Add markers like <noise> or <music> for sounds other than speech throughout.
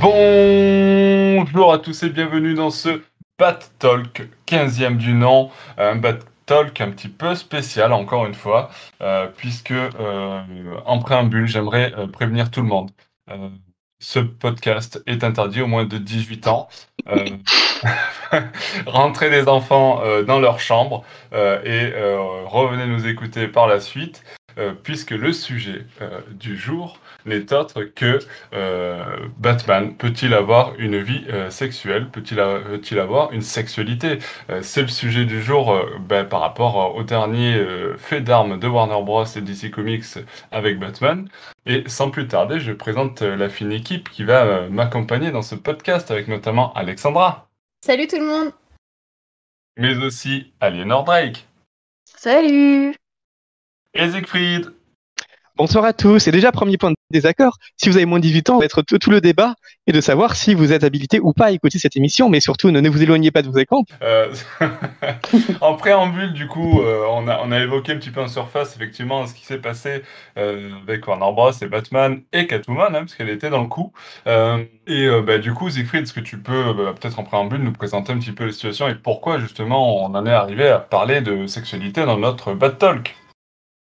Bonjour à tous et bienvenue dans ce Bat Talk 15e du nom. Un Bat Talk un petit peu spécial encore une fois, euh, puisque euh, en préambule, j'aimerais euh, prévenir tout le monde. ce podcast est interdit au moins de 18 ans. <laughs> rentrez les enfants dans leur chambre et revenez nous écouter par la suite. Puisque le sujet du jour n'est autre que euh, Batman peut-il avoir une vie sexuelle? Peut-il avoir une sexualité? C'est le sujet du jour ben, par rapport au dernier fait d'armes de Warner Bros. et DC Comics avec Batman. Et sans plus tarder, je présente la fine équipe qui va m'accompagner dans ce podcast avec notamment Alexandra. Salut tout le monde Mais aussi Aliénor Drake. Salut et Siegfried. Bonsoir à tous. Et déjà, premier point de désaccord, si vous avez moins de 18 ans, va être tout, le débat et de savoir si vous êtes habilité ou pas à écouter cette émission, mais surtout ne, vous éloignez pas de vos écrans. Euh, <laughs> en préambule, du coup, euh, on, a, on, a, évoqué un petit peu en surface, effectivement, ce qui s'est passé euh, avec Warner Bros. et Batman et Catwoman, hein, parce qu'elle était dans le coup. et bah, du coup, Siegfried, est-ce que tu peux bah, peut-être en préambule nous présenter un petit peu la situation et pourquoi justement on en est arrivé à parler de sexualité dans notre Bat Talk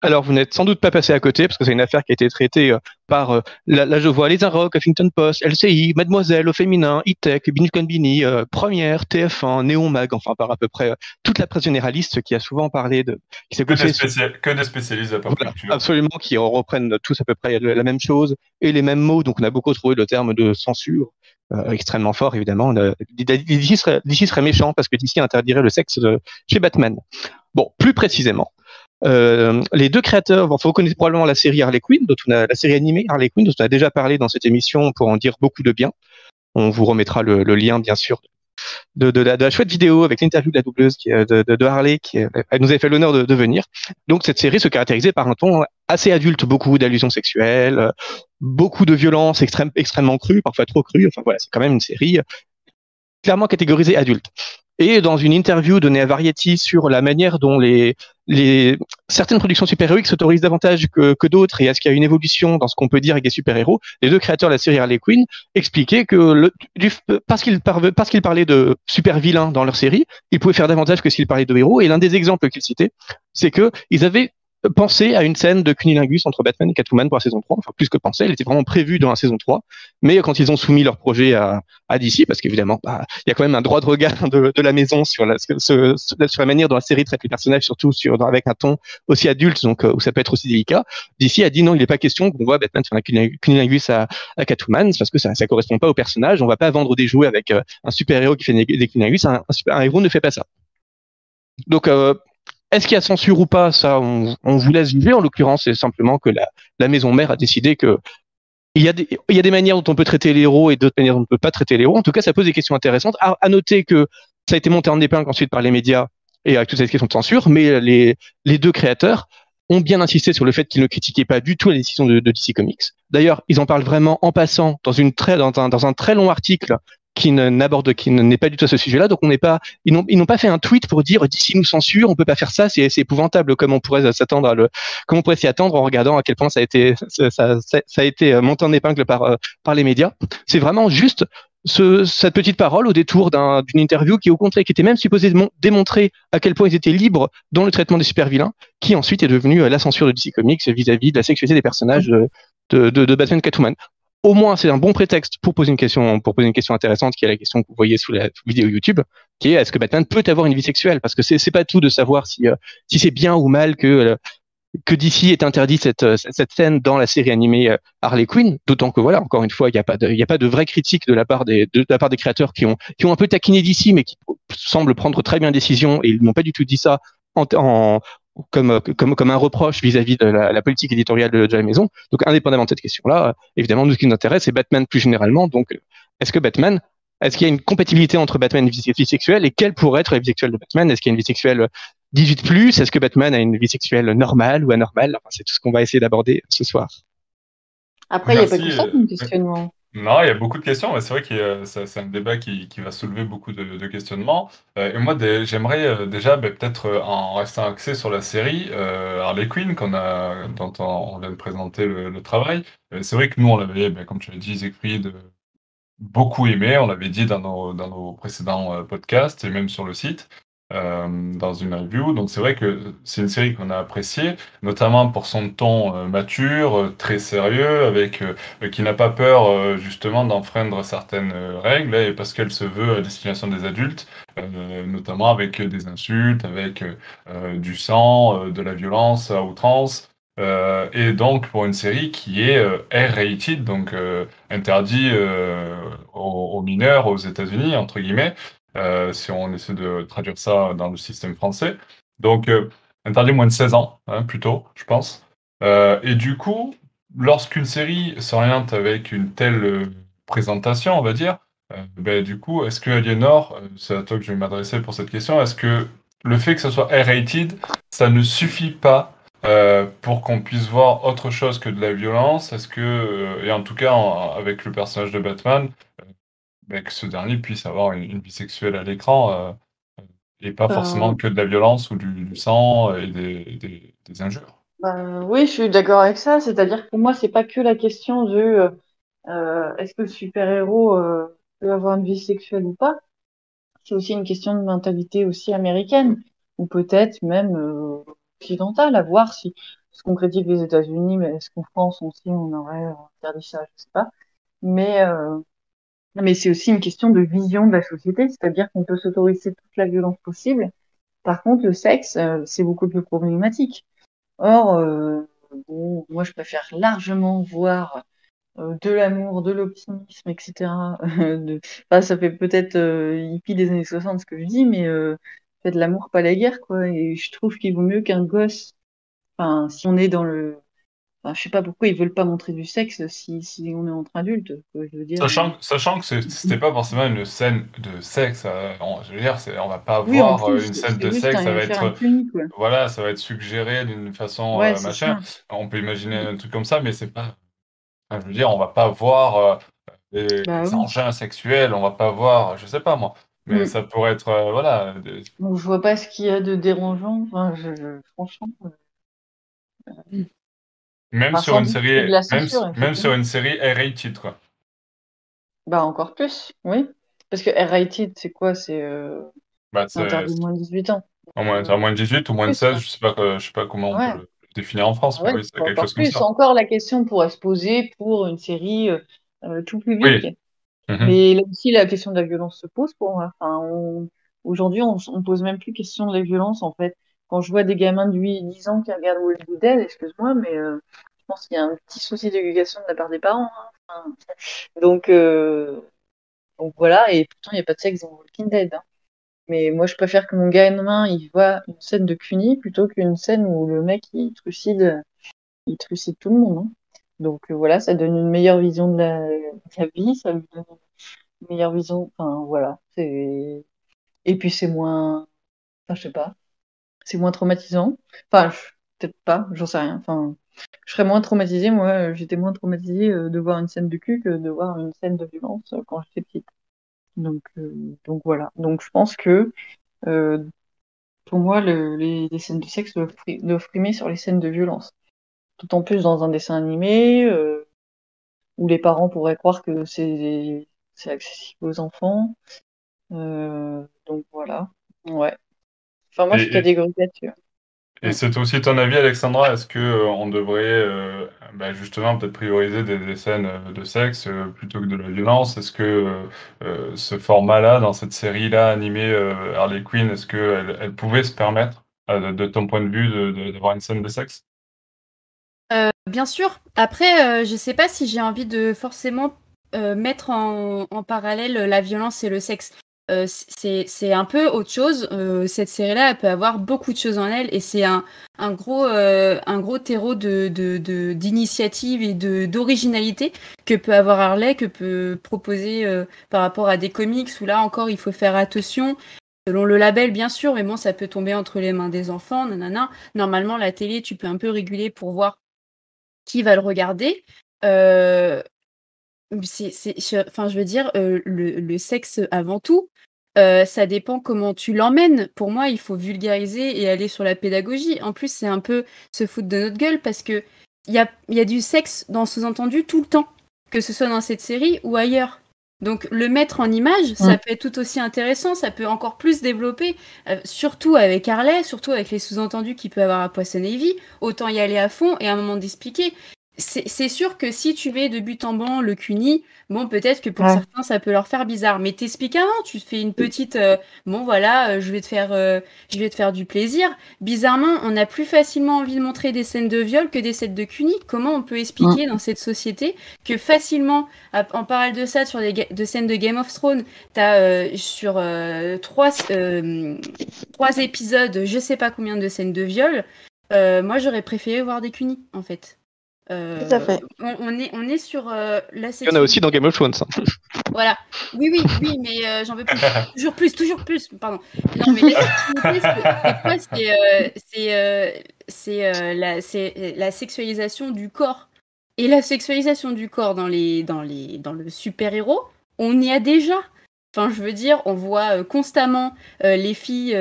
alors, vous n'êtes sans doute pas passé à côté, parce que c'est une affaire qui a été traitée euh, par, euh, là, je vois, Les Inrocks, Huffington Post, LCI, Mademoiselle, Au Féminin, E-Tech, euh, Première, TF1, Néon Mag, enfin, par à peu près toute la presse généraliste qui a souvent parlé de. Qui que, des que des spécialistes à absolument, qui reprennent tous à peu près la même chose et les mêmes mots. Donc, on a beaucoup trouvé le terme de censure. extrêmement fort, évidemment. D'ici serait, serait méchant parce que d'ici interdirait le sexe chez Batman. Bon, plus précisément, euh, les deux créateurs, vous connaissez probablement la série Harley Quinn, dont on a, la série animée Harley Quinn, dont on a déjà parlé dans cette émission pour en dire beaucoup de bien. On vous remettra le, le lien, bien sûr, de, de, la, de, la, chouette vidéo avec l'interview de la doubleuse qui, de, Harley, qui elle nous avait fait l'honneur de, venir. Donc cette série se caractérisait par un ton assez adulte, beaucoup d'allusions sexuelles, beaucoup de violence extrême, extrêmement crue, parfois trop crue. Enfin voilà, c'est quand même une série clairement catégorisée adulte. Et dans une interview donnée à Variety sur la manière dont les, les certaines productions super-héroïques s'autorisent davantage que, que d'autres et est-ce qu'il y a une évolution dans ce qu'on peut dire avec des super-héros, les deux créateurs de la série Harley Quinn expliquaient que le, parce qu'ils parce qu'ils parlaient de super-vilains dans leur série, ils pouvaient faire davantage que s'ils parlaient de héros. Et l'un des exemples qu'ils citaient, c'est que ils avaient penser à une scène de cunilingus entre Batman et Catwoman pour la saison 3, enfin plus que penser, elle était vraiment prévue dans la saison 3, mais quand ils ont soumis leur projet à, à DC, parce qu'évidemment, bah, il y a quand même un droit de regard de, de la maison sur la, sur la manière dont la série traite les personnages, surtout sur, avec un ton aussi adulte, donc euh, où ça peut être aussi délicat, DC a dit non, il n'est pas question qu'on voit Batman faire un cunilingus à, à Catwoman, parce que ça ne correspond pas au personnage, on va pas vendre des jouets avec euh, un super-héros qui fait des cunilingus, un, un, un, héros ne fait pas ça. Donc, euh, est-ce qu'il y a censure ou pas? Ça, on, vous laisse juger. En l'occurrence, c'est simplement que la, maison mère a décidé que il y, a des, il y a des manières dont on peut traiter les héros et d'autres manières dont on ne peut pas traiter les héros. En tout cas, ça pose des questions intéressantes. À, noter que ça a été monté en épingle ensuite par les médias et avec toutes ces questions de censure, mais les, les deux créateurs ont bien insisté sur le fait qu'ils ne critiquaient pas du tout la décision de, DC Comics. D'ailleurs, ils en parlent vraiment en passant dans, une très, dans, un, dans un très long article qui n'aborde, qui n'est pas du tout à ce sujet-là. Donc on n'est pas, ils n'ont, pas fait un tweet pour dire d'ici nous censure, on peut pas faire ça, c'est, épouvantable comme on pourrait s'attendre à le, comme on pourrait s'y attendre en regardant à quel point ça a été, ça, a été monté en épingle par, euh, par les médias. C'est vraiment juste ce, cette petite parole au détour d'un, d'une interview qui, au contraire, qui était même supposée démontrer à quel point ils étaient libres dans le traitement des super vilains, qui ensuite est devenu euh, la censure de DC Comics vis-à-vis de la sexualité des personnages de, de, de Batman Catwoman au moins c'est un bon prétexte pour poser une question, pour poser une question intéressante, qui est la question que vous voyez sous la vidéo YouTube, qui est est-ce que Batman peut avoir une vie sexuelle? Parce que c'est pas tout de savoir si euh, si c'est bien ou mal que euh, que DC ait interdit cette, euh, cette scène dans la série animée Harley Quinn, d'autant que voilà, encore une fois, il n'y a pas de, il a pas de vraie critique de la part des, de, la part des créateurs qui ont, qui ont un peu taquiné DC, mais qui semblent prendre très bien décision et ils n'ont pas du tout dit ça en, en, comme, comme, comme un reproche vis-à-vis de la, politique éditoriale de, la maison. Donc, indépendamment de cette question-là, évidemment, nous, ce qui nous intéresse, c'est Batman plus généralement. Donc, est-ce que Batman, est-ce qu'il y a une compatibilité entre Batman et vie, sexuelle? Et quelle pourrait être la vie sexuelle de Batman? Est-ce qu'il y a une vie sexuelle 18 plus? Est-ce que Batman a une vie sexuelle normale ou anormale? Enfin, C'est tout ce qu'on va essayer d'aborder ce soir. Après, il n'y a pas que ça comme questionnement. Non, il y a beaucoup de questions. C'est vrai que c'est un débat qui, qui va soulever beaucoup de, questionnements. Euh, et moi, j'aimerais euh, déjà ben, peut-être euh, en restant axé sur la série Harley Quinn qu'on a, dont on, vient de présenter le, travail. c'est vrai que nous, on l'avait, ben, comme tu l'as dit, écrit beaucoup aimé, on l'avait dit dans nos, dans nos précédents podcasts et même sur le site. Euh, dans une review. Donc c'est vrai que c'est une série qu'on a appréciée, notamment pour son ton euh, mature, euh, très sérieux, avec qui n'a pas peur justement d'enfreindre certaines règles et parce qu'elle se veut à destination des adultes, notamment avec des insultes, avec du sang, de la violence à outrance. et donc pour une série qui est R-rated, donc interdit aux, aux, mineurs aux États-Unis, entre guillemets, euh, si on essaie de traduire ça dans le système français. Donc, euh, interdit moins de 16 ans, hein, plutôt, je pense. Euh, et du coup, lorsqu'une série s'oriente avec une telle présentation, on va dire, ben, du coup, est-ce que Aliénor, c'est à toi que je vais m'adresser pour cette question, est-ce que le fait que ce soit R-rated, ça ne suffit pas pour qu'on puisse voir autre chose que de la violence? Est-ce que, et en tout cas avec le personnage de Batman, que ce dernier puisse avoir une, vie sexuelle à l'écran euh, et pas forcément euh. que de la violence ou du, sang et des, des, injures. Bah, oui, je suis d'accord avec ça. C'est-à-dire que pour moi, c'est pas que la question de euh, est-ce que le super-héros peut avoir une vie sexuelle ou pas. C'est aussi une question de mentalité aussi américaine ou peut-être même occidentale à voir si ce qu'on critique les États-Unis, mais est-ce qu'en France aussi on aurait interdit ça, je sais pas. Mais mais c'est aussi une question de vision de la société, c'est-à-dire qu'on peut s'autoriser toute la violence possible. Par contre, le sexe, euh, c'est beaucoup plus problématique. Or, euh, bon, moi, je préfère largement voir euh, de l'amour, de l'optimisme, etc. de... Enfin, ça fait peut-être hippie des années 60 ce que je dis, mais de l'amour, pas la guerre, quoi. Et je trouve qu'il vaut mieux qu'un gosse, enfin, si on est dans le Enfin, je sais pas pourquoi ils veulent pas montrer du sexe si, si on est entre adultes. Je veux dire. Sachant, sachant que c'était pas forcément une scène de sexe, euh, on, je veux dire, on va pas voir euh, une scène de sexe, ça va être, voilà, ça va être suggéré d'une façon euh, machin. On peut imaginer un truc comme ça, mais c'est pas, je veux dire, on va pas voir des, bah engins sexuels, on va pas voir, je sais pas moi. Mais mm. ça pourrait être, voilà. Bon, je vois pas ce qu'il y a de dérangeant. Enfin, je, franchement. Même sur une série, même, sur une série R-rated, quoi. Bah, encore plus, oui. Parce que R-rated, c'est quoi? C'est euh... bah, interdit moins de 18 ans. Au moins, moins de 18 ou moins de 16, je sais pas, je sais pas comment on peut le définir en France, mais oui, c'est quelque chose plus. comme ça. Encore la question pourrait se poser pour une série euh, euh tout public. Oui. Mhm. Mais là aussi, la question de la violence se pose pour moi. Enfin, on... Aujourd'hui, on, on pose même plus question de la violence, en fait quand je vois des gamins de 8 10 ans qui regardent Walking Dead, excuse-moi, mais euh, je pense qu'il y a un petit souci d'éducation de la part des parents. Hein. donc, euh, donc voilà, et pourtant il n'y a pas de sexe dans Walking Dead. Hein. Mais moi je préfère que mon gamin il voit une scène de CUNY plutôt qu'une scène où le mec il trucide, il trucide tout le monde. Hein. Donc euh, voilà, ça donne une meilleure vision de la, vie, ça lui donne une meilleure vision. Enfin voilà, c'est et puis c'est moins, enfin je sais pas, c'est moins traumatisant. Enfin, peut-être pas, j'en sais rien. Enfin, je serais moins traumatisée. Moi, j'étais moins traumatisée euh, de voir une scène de cul que de voir une scène de violence euh, quand j'étais petite. Donc, euh, donc voilà. Donc je pense que pour moi, les, scènes de sexe doivent, frimer sur les scènes de violence. D'autant plus dans un dessin animé où les parents pourraient croire que c'est accessible aux enfants. donc voilà. Ouais. Enfin, moi, je suis catégorique là-dessus. Et c'est aussi ton avis, Alexandra, est-ce que euh, on devrait euh, bah, justement peut-être prioriser des, scènes euh, de sexe plutôt que de la violence? Est-ce que ce format-là, dans cette série-là animée Harley Quinn, est-ce qu'elle elle pouvait se permettre, de, ton point de vue, d'avoir une scène de sexe? Bien sûr. Après, je ne sais pas si j'ai envie de forcément mettre en, en, parallèle la violence et le sexe. Euh, c'est un peu autre chose. Euh, cette série-là, elle peut avoir beaucoup de choses en elle et c'est un, un, gros, euh, un gros terreau d'initiative de, de, et d'originalité que peut avoir Harley, que peut proposer par rapport à des comics où là encore il faut faire attention. Selon le label, bien sûr, mais bon, ça peut tomber entre les mains des enfants, nanana. Normalement, la télé, tu peux un peu réguler pour voir qui va le regarder. C'est, enfin, je veux dire, le, le, sexe avant tout, ça dépend comment tu l'emmènes. Pour moi, il faut vulgariser et aller sur la pédagogie. En plus, c'est un peu se foutre de notre gueule parce que il y a, y a, du sexe dans sous-entendu tout le temps, que ce soit dans cette série ou ailleurs. Donc le mettre en image, ça peut être tout aussi intéressant, ça peut encore plus développer, euh, surtout avec Harley, surtout avec les sous-entendus qu'il peut avoir à Poisson Navy. Autant y aller à fond et à un moment d'expliquer c'est sûr que si tu mets de but en blanc le CUNY, bon, peut-être que pour certains, ça peut leur faire bizarre. Mais t'expliques avant, tu fais une petite, euh, bon, voilà, euh, je vais te faire, euh, je vais te faire du plaisir. Bizarrement, on a plus facilement envie de montrer des scènes de viol que des scènes de CUNY. Comment on peut expliquer dans cette société que facilement, en parallèle de ça, sur des de scènes de Game of Thrones, t'as sur trois, trois épisodes, je sais pas combien de scènes de viol. moi, j'aurais préféré voir des CUNY, en fait. Euh, Tout à fait. On, est, on est sur euh, la section. Il y en a aussi dans Game of Thrones. Hein. <laughs> Voilà. Oui, oui, oui, mais euh, j'en veux plus. <laughs> toujours plus, toujours plus. Pardon. Non, mais c'est la, la sexualisation du corps. Et la sexualisation du corps dans, les, dans, les, dans le super-héros, on y a déjà. Enfin, je veux dire, on voit constamment les filles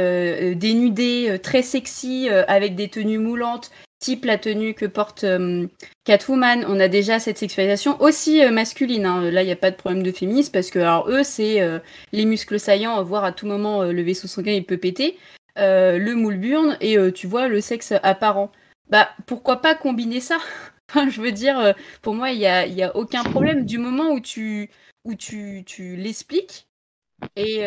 dénudées, très sexy, avec des tenues moulantes, type la tenue que porte euh, Catwoman, on a déjà cette sexualisation aussi euh, masculine. Hein. Là, il n'y a pas de problème de féminisme parce que alors eux, c'est euh, les muscles saillants, voir à tout moment le vaisseau sanguin il peut péter, le moule burne et tu vois le sexe apparent. Bah pourquoi pas combiner ça? <laughs> Je veux dire, pour moi, il n'y a, a aucun problème du moment où tu, où tu, tu l'expliques. Et,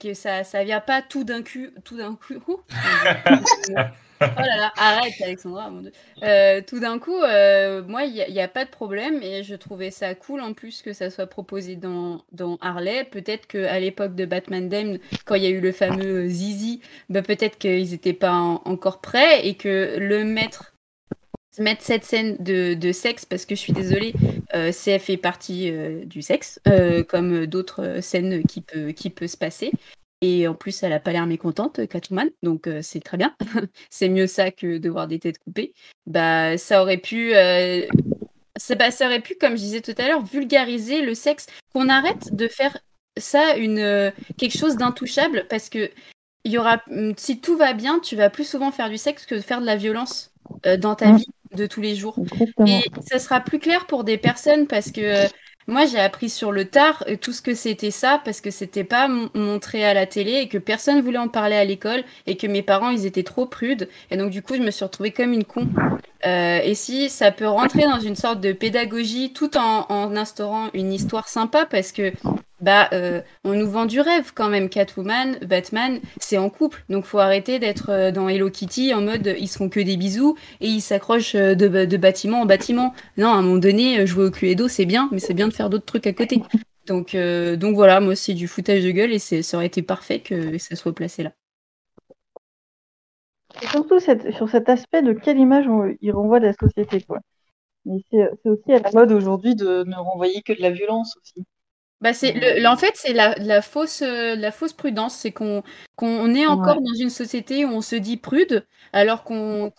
que ça ça vient pas tout d'un coup tout d'un coup <laughs> Oh là là, arrête Alexandra, mon Dieu. Euh, tout d'un coup, euh, moi, il n'y a, pas de problème et je trouvais ça cool en plus que ça soit proposé dans, Harley. Peut-être qu'à l'époque de Batman Dame, quand il y a eu le fameux Zizi, bah, peut-être qu'ils n'étaient pas encore prêts et que le mettre mettre cette scène de, sexe, parce que je suis désolée, euh, CF fait partie du sexe, comme d'autres scènes qui peut se passer. Et en plus, elle a pas l'air mécontente, Catwoman, donc c'est très bien. <laughs> c'est mieux ça que de voir des têtes coupées. Bah, ça aurait pu, ça, bah, ça, aurait pu, comme je disais tout à l'heure, vulgariser le sexe. Qu'on arrête de faire ça une quelque chose d'intouchable, parce que il y aura, mmh, si tout va bien, tu vas plus souvent faire du sexe que de faire de la violence dans ta vie de tous les jours. Et ça sera plus clair pour des personnes parce que moi, j'ai appris sur le tard euh, tout ce que c'était ça parce que c'était pas montré à la télé et que personne voulait en parler à l'école et que mes parents ils étaient trop prudes et donc du coup je me suis retrouvée comme une con. Euh, et si ça peut rentrer dans une sorte de pédagogie tout en, en instaurant une histoire sympa parce que bah, euh, on nous vend du rêve quand même. Catwoman, Batman, c'est en couple. Donc, faut arrêter d'être euh, dans Hello Kitty en mode ils se font que des bisous et ils s'accrochent euh, de, bâtiment en bâtiment. Non, à un moment donné, jouer au Cluedo, c'est bien, mais c'est bien de faire d'autres trucs à côté. Donc, voilà, moi, c'est du foutage de gueule et ça aurait été parfait que ça soit placé là. Et surtout sur cet aspect de quelle image il renvoie de la société, quoi. Mais c'est aussi à la mode aujourd'hui de ne renvoyer que de la violence aussi. Bah c'est le, en fait c'est la, la, fausse euh, la fausse prudence, c'est qu'on qu'on est encore dans une société où on se dit prude alors qu'on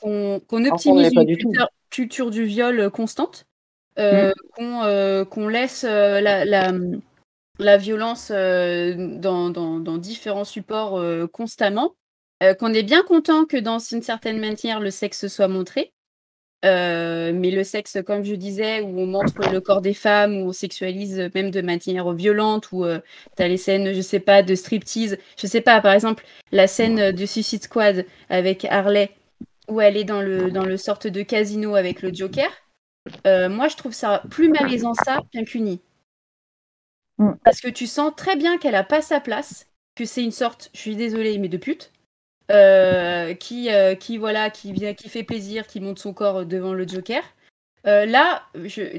optimise une culture, du viol euh, constante, euh, mmh. qu'on laisse la, la, la violence dans, dans, dans, différents supports constamment, qu'on est bien content que dans une certaine manière le sexe soit montré, euh, mais le sexe, comme je disais, où on montre le corps des femmes, où on sexualise même de manière violente, où euh, tu as les scènes, je sais pas, de striptease. Je sais pas, par exemple, la scène de Suicide Squad avec Harley, où elle est dans le, dans le sorte de casino avec le Joker. Euh, moi, je trouve ça plus malaisant ça qu'un cuni. Mm. Parce que tu sens très bien qu'elle a pas sa place, que c'est une sorte, je suis désolée, mais de pute. Euh, qui, euh, qui, voilà, qui, fait plaisir, qui monte son corps devant le Joker. Euh, là,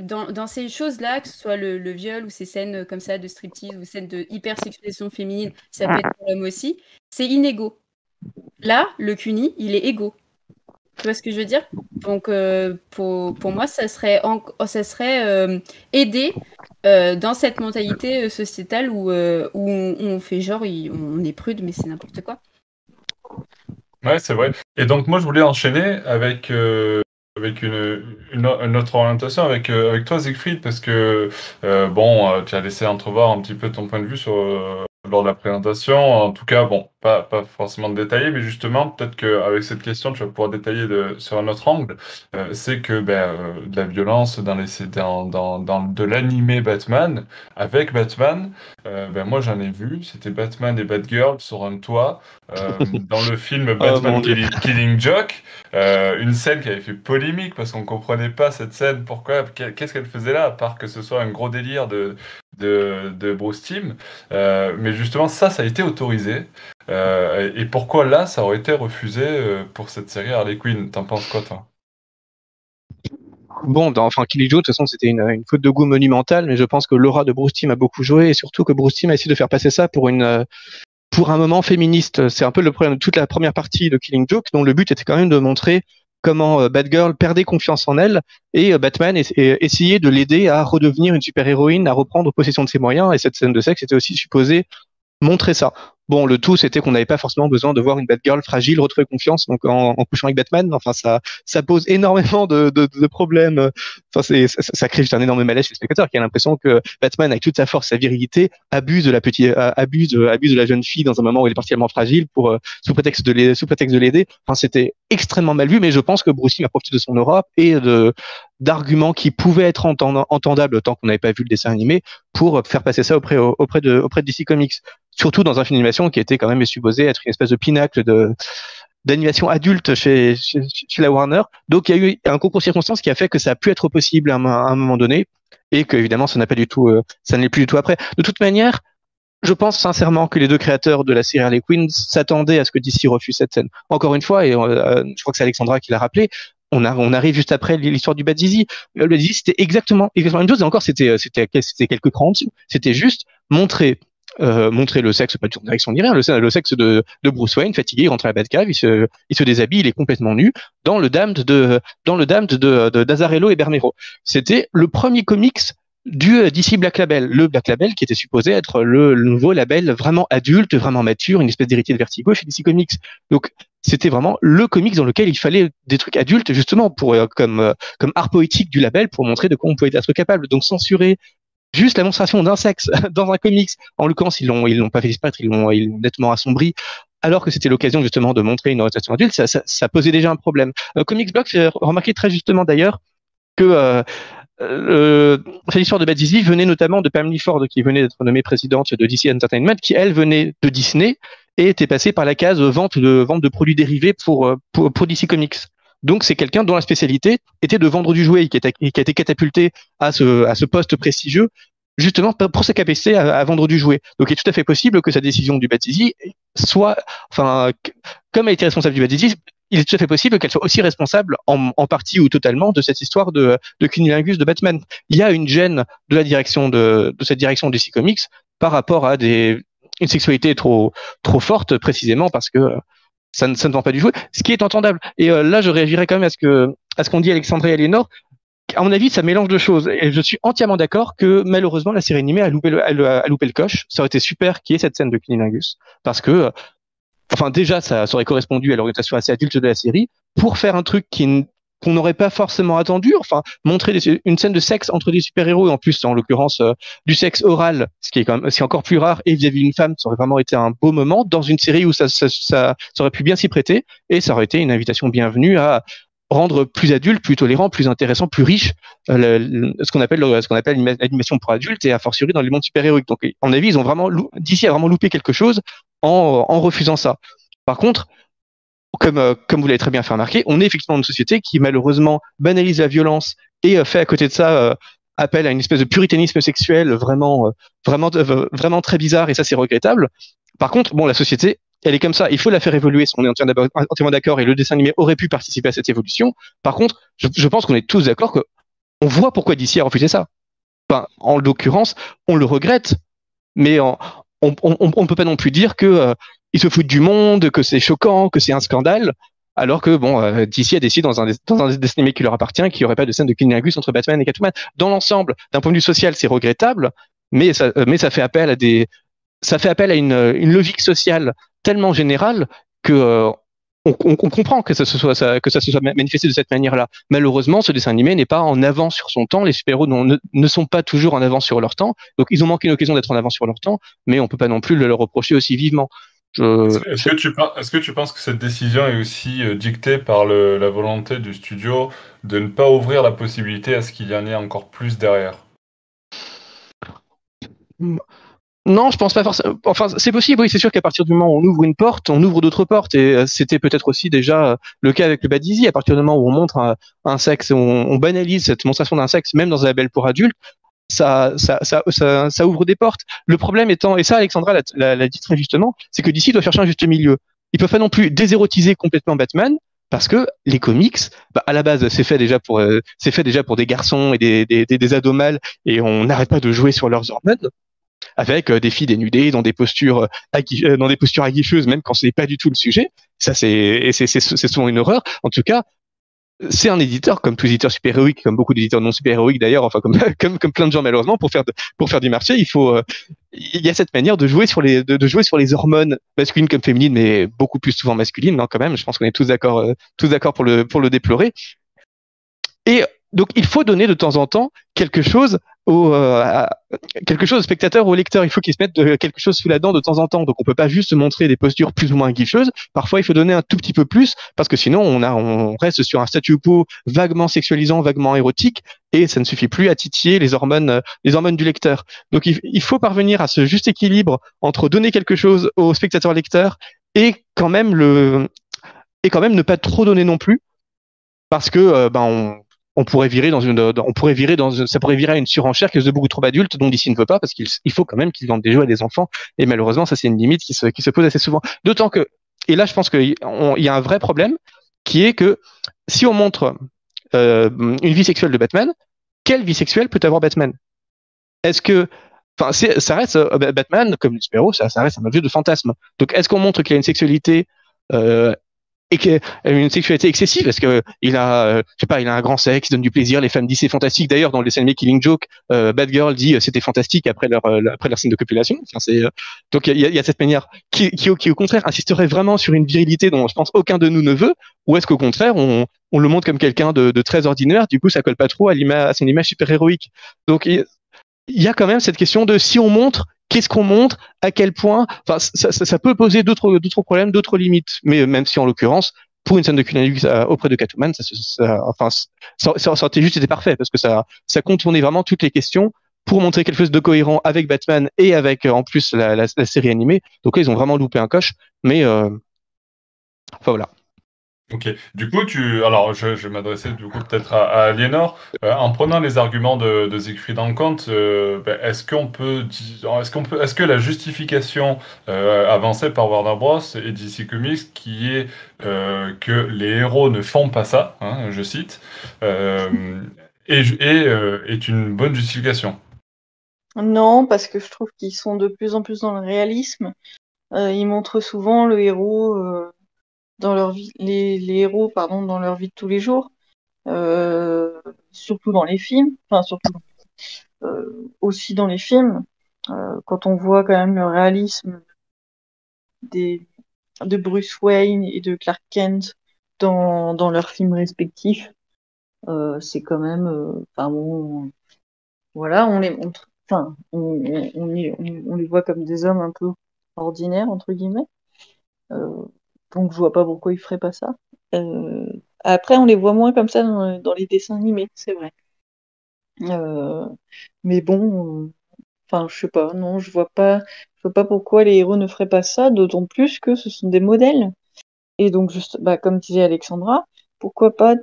dans, ces choses-là, que ce soit le, viol ou ces scènes comme ça de striptease ou scènes de hypersexualisation féminine, ça peut être pour l'homme aussi, c'est inégaux. Là, le CUNY, il est égaux. Tu vois ce que je veux dire? Donc, pour, moi, ça serait, aider dans cette mentalité sociétale où, on, fait genre, on est prude, mais c'est n'importe quoi. Ouais, c'est vrai. Et donc, moi, je voulais enchaîner avec, euh, avec une, une, autre orientation avec, euh, avec toi, Siegfried, parce que, euh, bon, tu as laissé entrevoir un petit peu ton point de vue sur, lors de la présentation. En tout cas, bon, pas, pas forcément détaillé, mais justement, peut-être qu'avec cette question, tu vas pouvoir détailler de, sur un autre angle. Euh, c'est que ben, euh, de la violence dans, les, dans, dans, dans de l'animé Batman, avec Batman, euh, ben, moi j'en ai vu. C'était Batman et Batgirl sur un toit <laughs> dans le film oh, Batman Killing, Joke. une scène qui avait fait polémique parce qu'on comprenait pas cette scène. Pourquoi? Qu'est-ce qu'elle faisait là, à part que ce soit un gros délire de, de, de Bruce Timm. mais justement, ça, ça a été autorisé. Euh, et pourquoi là, ça aurait été refusé euh, pour cette série Harley Quinn? T'en penses quoi, toi? Bon, dans enfin, Killing Joe, de toute façon, c'était une, faute de goût monumentale, mais je pense que l'aura de Bruce Timm a beaucoup joué, et surtout que Bruce Timm a essayé de faire passer ça pour une euh, pour un moment féministe. C'est un peu le problème de toute la première partie de Killing Joke, dont le but était quand même de montrer comment Batgirl perdait confiance en elle et Batman essayait de l'aider à redevenir une super-héroïne, à reprendre possession de ses moyens. Et cette scène de sexe était aussi supposée montrer ça. Bon, le tout, c'était qu'on n'avait pas forcément besoin de voir une Batgirl fragile retrouver confiance. Donc, en, en couchant avec Batman, enfin, ça, ça pose énormément de, de, de problèmes. Enfin, c'est, ça, ça, crée juste un énorme malaise chez le spectateur qui a l'impression que Batman, avec toute sa force, sa virilité, abuse de la petite, euh, abuse, abuse de la jeune fille dans un moment où elle est partiellement fragile pour euh, sous prétexte de l'aider, sous prétexte de l'aider. Enfin, c'était extrêmement mal vu, mais je pense que Bruce Lee a profité de son aura et de d'arguments qui pouvaient être entendables tant qu'on n'avait pas vu le dessin animé pour faire passer ça auprès auprès de auprès de DC Comics surtout dans un film d'animation qui était quand même supposé être une espèce de pinacle de d'animation adulte chez, chez, la Warner. Donc il y a eu un concours de circonstances qui a fait que ça a pu être possible à un, moment donné et que évidemment ça n'a pas du tout, euh, ça n'est plus du tout après. De toute manière, je pense sincèrement que les deux créateurs de la série Harley Quinn s'attendaient à ce que DC refuse cette scène. Encore une fois, et euh, je crois que c'est Alexandra qui l'a rappelé, on, a, on arrive juste après l'histoire du Bad Zizi. Le Bad Zizi, c'était exactement, exactement la même chose. Et encore, c'était, c'était, c'était quelques crans C'était juste montrer euh, montrer le sexe, pas de direction ni rien, le, le sexe de, de, Bruce Wayne, fatigué, il rentre à la Batcave, il se, il se déshabille, il est complètement nu, dans le Damned de, dans le Damned de, de d'Azarello et Bermero. C'était le premier comics du euh, DC Black Label, le Black Label qui était supposé être le, nouveau label vraiment adulte, vraiment mature, une espèce d'héritier de Vertigo chez DC Comics. Donc c'était vraiment le comics dans lequel il fallait des trucs adultes justement pour euh, comme comme art poétique du label pour montrer de quoi on pouvait être capable. Donc censurer juste la monstration d'un sexe <laughs> dans un comics. En l'occurrence, ils l'ont, ils l'ont pas fait disparaître, ils l'ont, ils nettement assombri. Alors que c'était l'occasion justement de montrer une orientation adulte, ça, ça, ça posait déjà un problème. Euh, Comics Blog fait remarqué très justement d'ailleurs que euh, euh, l'histoire de Bad Zizi venait notamment de Pamela Ford, qui venait d'être nommée présidente de DC Entertainment, qui elle venait de Disney et était passée par la case vente de vente de produits dérivés pour, euh, pour, pour DC Comics. Donc c'est quelqu'un dont la spécialité était de vendre du jouet et qui, a, été catapulté à ce, poste prestigieux justement pour sa capacité à, vendre du jouet. Donc il est tout à fait possible que sa décision du Batizi soit, enfin, comme elle été responsable du Batizi, il est tout à fait possible qu'elle soit aussi responsable en, en, partie ou totalement de cette histoire de, de cunilingus de Batman. Il y a une gêne de la direction de, de cette direction DC Comics par rapport à des, une sexualité trop, trop forte précisément parce que ça ne, ça pas du jouet, ce qui est entendable. Et euh, là, je réagirais quand même à ce que ce qu'ont dit Alexandre et Aliénor. À mon avis, ça mélange deux choses. Et je suis entièrement d'accord que malheureusement, la série animée a loupé le, a, loupé le coche. Ça aurait été super qu'il y ait cette scène de Cunilingus. Parce que, euh, enfin, déjà, ça, ça aurait correspondu à l'orientation assez adulte de la série. Pour faire un truc qui, qu'on n'aurait pas forcément attendu. Enfin, montrer une scène de sexe entre des super-héros, et en plus, en l'occurrence, euh, du sexe oral, ce qui est quand même, c'est encore plus rare, et vis-à-vis d'une femme, ça aurait vraiment été un beau moment dans une série où ça, ça, ça, aurait pu bien s'y prêter, et ça aurait été une invitation bienvenue à rendre plus adulte, plus tolérant, plus intéressant, plus riche euh, ce qu'on appelle ce qu'on appelle l'animation pour adultes et a fortiori dans les mondes super-héroïques. Donc, en avis, ils ont vraiment d'ici a vraiment loupé quelque chose en refusant ça. Par contre, comme, euh, comme vous l'avez très bien fait remarquer, on est effectivement une société qui malheureusement banalise la violence et euh, fait à côté de ça euh, appel à une espèce de puritanisme sexuel vraiment, vraiment, vraiment très bizarre et ça c'est regrettable. Par contre, bon, la société, elle est comme ça. Il faut la faire évoluer. On est entièrement d'accord et le dessin animé aurait pu participer à cette évolution. Par contre, je, je pense qu'on est tous d'accord que on voit pourquoi DC a refusé ça. Enfin, en l'occurrence, on le regrette, mais on ne peut pas non plus dire que ils se foutent du monde, que c'est choquant, que c'est un scandale, alors que bon, euh, DC a décidé dans un, dans un dessin animé qui leur appartient qu'il n'y aurait pas de scène de cunilingus entre Batman et Catwoman. Dans l'ensemble, d'un point de vue social, c'est regrettable, mais ça, euh, mais ça fait appel à des, ça fait appel à une, une logique sociale tellement générale que euh, on, comprend que ça se soit que ça se soit manifesté de cette manière-là. Malheureusement, ce dessin animé n'est pas en avant sur son temps. Les super-héros ne, ne, sont pas toujours en avant sur leur temps. Donc, ils ont manqué une occasion d'être en avant sur leur temps, mais on peut pas non plus le leur reprocher aussi vivement. Est-ce que, tu, est que tu penses que cette décision est aussi euh, dictée par le, la volonté du studio de ne pas ouvrir la possibilité à ce qu'il y en ait encore plus derrière? Non, je pense pas forcément. Enfin, c'est possible, oui, c'est sûr qu'à partir du moment où on ouvre une porte, on ouvre d'autres portes. Et euh, c'était peut-être aussi déjà euh, le cas avec le Badizi. À partir du moment où on montre un, sexe, on, on, banalise cette monstration d'un sexe, même dans un label pour adultes, ça, ça, ça, ça, ouvre des portes. Le problème étant, et ça, Alexandra l'a dit très justement, c'est que d'ici doit chercher un juste milieu. Ils peuvent pas non plus désérotiser complètement Batman, parce que les comics, bah, à la base, c'est fait déjà pour, euh, fait déjà pour des garçons et des, des, des, ados mâles, et on n'arrête pas de jouer sur leurs hormones avec euh, des filles dénudées dans des postures euh, euh, aguicheuses même quand ce n'est pas du tout le sujet ça c'est souvent une horreur en tout cas c'est un éditeur comme tout éditeur super héroïque comme beaucoup d'éditeurs non super héroïques d'ailleurs enfin comme, <laughs> comme comme plein de gens malheureusement pour faire pour faire du marché il faut il y a cette manière de jouer sur les de, jouer sur les hormones masculines comme féminines mais beaucoup plus souvent masculines non quand même. Je pense qu'on est tous d'accord tous d'accord pour le pour le déplorer. Et donc il faut donner de temps en temps quelque chose au euh, quelque chose au spectateur ou au lecteur. Il faut qu'il se mette de, quelque chose sous la dent de temps en temps. Donc on peut pas juste montrer des postures plus ou moins guicheuses. Parfois il faut donner un tout petit peu plus parce que sinon on a on reste sur un statu quo vaguement sexualisant, vaguement érotique et ça ne suffit plus à titiller les hormones les hormones du lecteur. Donc il, faut parvenir à ce juste équilibre entre donner quelque chose au spectateur lecteur et quand même le et quand même ne pas trop donner non plus parce que euh, ben on on pourrait virer dans une, on pourrait virer dans, ça pourrait virer à une surenchère qui est de beaucoup trop adultes, dont DC ne veut pas, parce qu'il faut quand même qu'ils vendent des jeux à des enfants. Et malheureusement, ça c'est une limite qui se, pose assez souvent. D'autant que, et là je pense qu'il y a un vrai problème, qui est que si on montre euh, une vie sexuelle de Batman, quelle vie sexuelle peut avoir Batman? Est-ce que Enfin, ça reste euh, Batman comme le ça reste un objet de fantasme. Donc, est-ce qu'on montre qu'il a une sexualité euh, et qu'il a une sexualité excessive parce que il a euh, je sais pas il a un grand sexe il donne du plaisir les femmes disent c'est fantastique. D'ailleurs dans le dessin animé Killing Joke euh, Bad Girl dit euh, c'était fantastique après leur euh, après leur scène de copulation. Enfin, c'est donc il y a, y a, cette manière qui, qui, qui, au contraire insisterait vraiment sur une virilité dont je pense aucun de nous ne veut ou est-ce qu'au contraire on, on le montre comme quelqu'un de, de, très ordinaire du coup ça colle pas trop à, à son image super héroïque donc il y a quand même cette question de si on montre qu'est-ce qu'on montre, à quel point, enfin, ça, peut poser d'autres, d'autres problèmes, d'autres limites. Mais même si en l'occurrence, pour une scène de cunnilingus euh, auprès de Catwoman, ça, ça, enfin, ça, ça, aurait juste été parfait parce que ça, ça contournait vraiment toutes les questions pour montrer quelque chose de cohérent avec Batman et avec euh, en plus la, série animée. Donc là, ils ont vraiment loupé un coche, mais euh, enfin voilà. Ok. Du coup, tu, alors, je, je vais m'adresser du coup peut-être à, à Aliénor. Euh, en prenant les arguments de, de Siegfried en compte, euh, ben, est-ce qu'on peut, est-ce qu'on peut, est-ce que la justification euh, avancée par Warner Bros et DC Comics, qui est euh, que les héros ne font pas ça, hein, je cite, euh, est, est, euh, est une bonne justification? Non, parce que je trouve qu'ils sont de plus en plus dans le réalisme. ils montrent souvent le héros dans leur vie, les, les, héros pardon, dans leur vie de tous les jours, euh, surtout dans les films, enfin surtout euh, aussi dans les films, euh, quand on voit quand même le réalisme des, de Bruce Wayne et de Clark Kent dans, dans leurs films respectifs, euh, c'est quand même, euh, enfin bon, voilà, on les montre, enfin, on, on, on, on, les voit comme des hommes un peu ordinaires entre guillemets. Euh, donc je vois pas pourquoi ils feraient pas ça. Euh, après, on les voit moins comme ça dans, les dessins animés, c'est vrai. Euh, mais bon, enfin, je sais pas, non, je vois pas, je vois pas pourquoi les héros ne feraient pas ça, d'autant plus que ce sont des modèles. Et donc, juste, bah, comme disait Alexandra, pourquoi pas,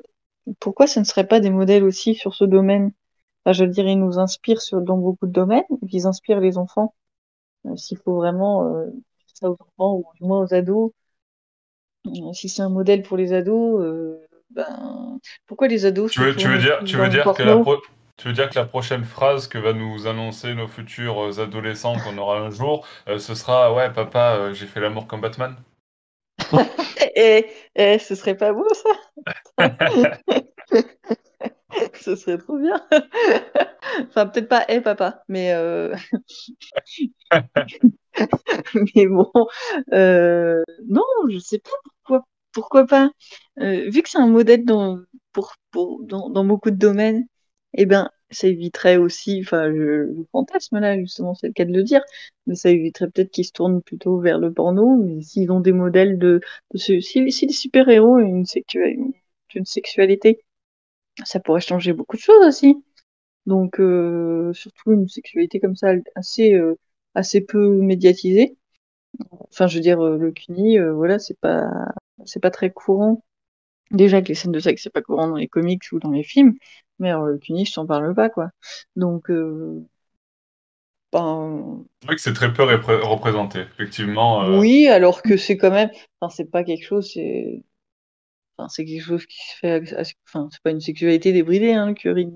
pourquoi ce ne serait pas des modèles aussi sur ce domaine? Enfin, je veux dire, ils nous inspirent dans beaucoup de domaines, ils inspirent les enfants. Euh, S'il faut vraiment euh, ça aux enfants, ou du moins aux ados, si c'est un modèle pour les ados, euh, ben, pourquoi les ados tu veux, tu veux dire, tu veux dire que la pro... Tu veux dire que la prochaine phrase que va nous annoncer nos futurs adolescents qu'on aura un jour, euh, ce sera Ouais, papa, euh, j'ai fait l'amour comme Batman et, <laughs> et, ce serait pas beau ça <laughs> Ce serait trop bien. <laughs> enfin, peut-être pas Eh papa, mais. Euh... <laughs> mais bon. Euh... Non, je sais pas pourquoi pourquoi pas Vu que c'est un modèle dans, pour, dans, beaucoup de domaines, eh ben, ça éviterait aussi, enfin, le, fantasme là, justement, c'est le cas de le dire, mais ça éviterait peut-être qu'ils se tournent plutôt vers le porno. Mais s'ils ont des modèles de, si, les super-héros ont une, sexualité, ça pourrait changer beaucoup de choses aussi. Donc, euh, surtout une sexualité comme ça, assez, euh, assez peu médiatisée. Enfin, je veux dire, euh, le CUNY, voilà, c'est pas, c'est pas très courant. Déjà que les scènes de sexe, c'est pas courant dans les comics ou dans les films, mais alors, le CUNY, je t'en parle pas, quoi. Donc, ben... C'est vrai que c'est très peu représenté, effectivement. Oui, alors que c'est quand même, enfin, c'est pas quelque chose, c'est, enfin, c'est quelque chose qui se fait, enfin, c'est pas une sexualité débridée, hein, le curry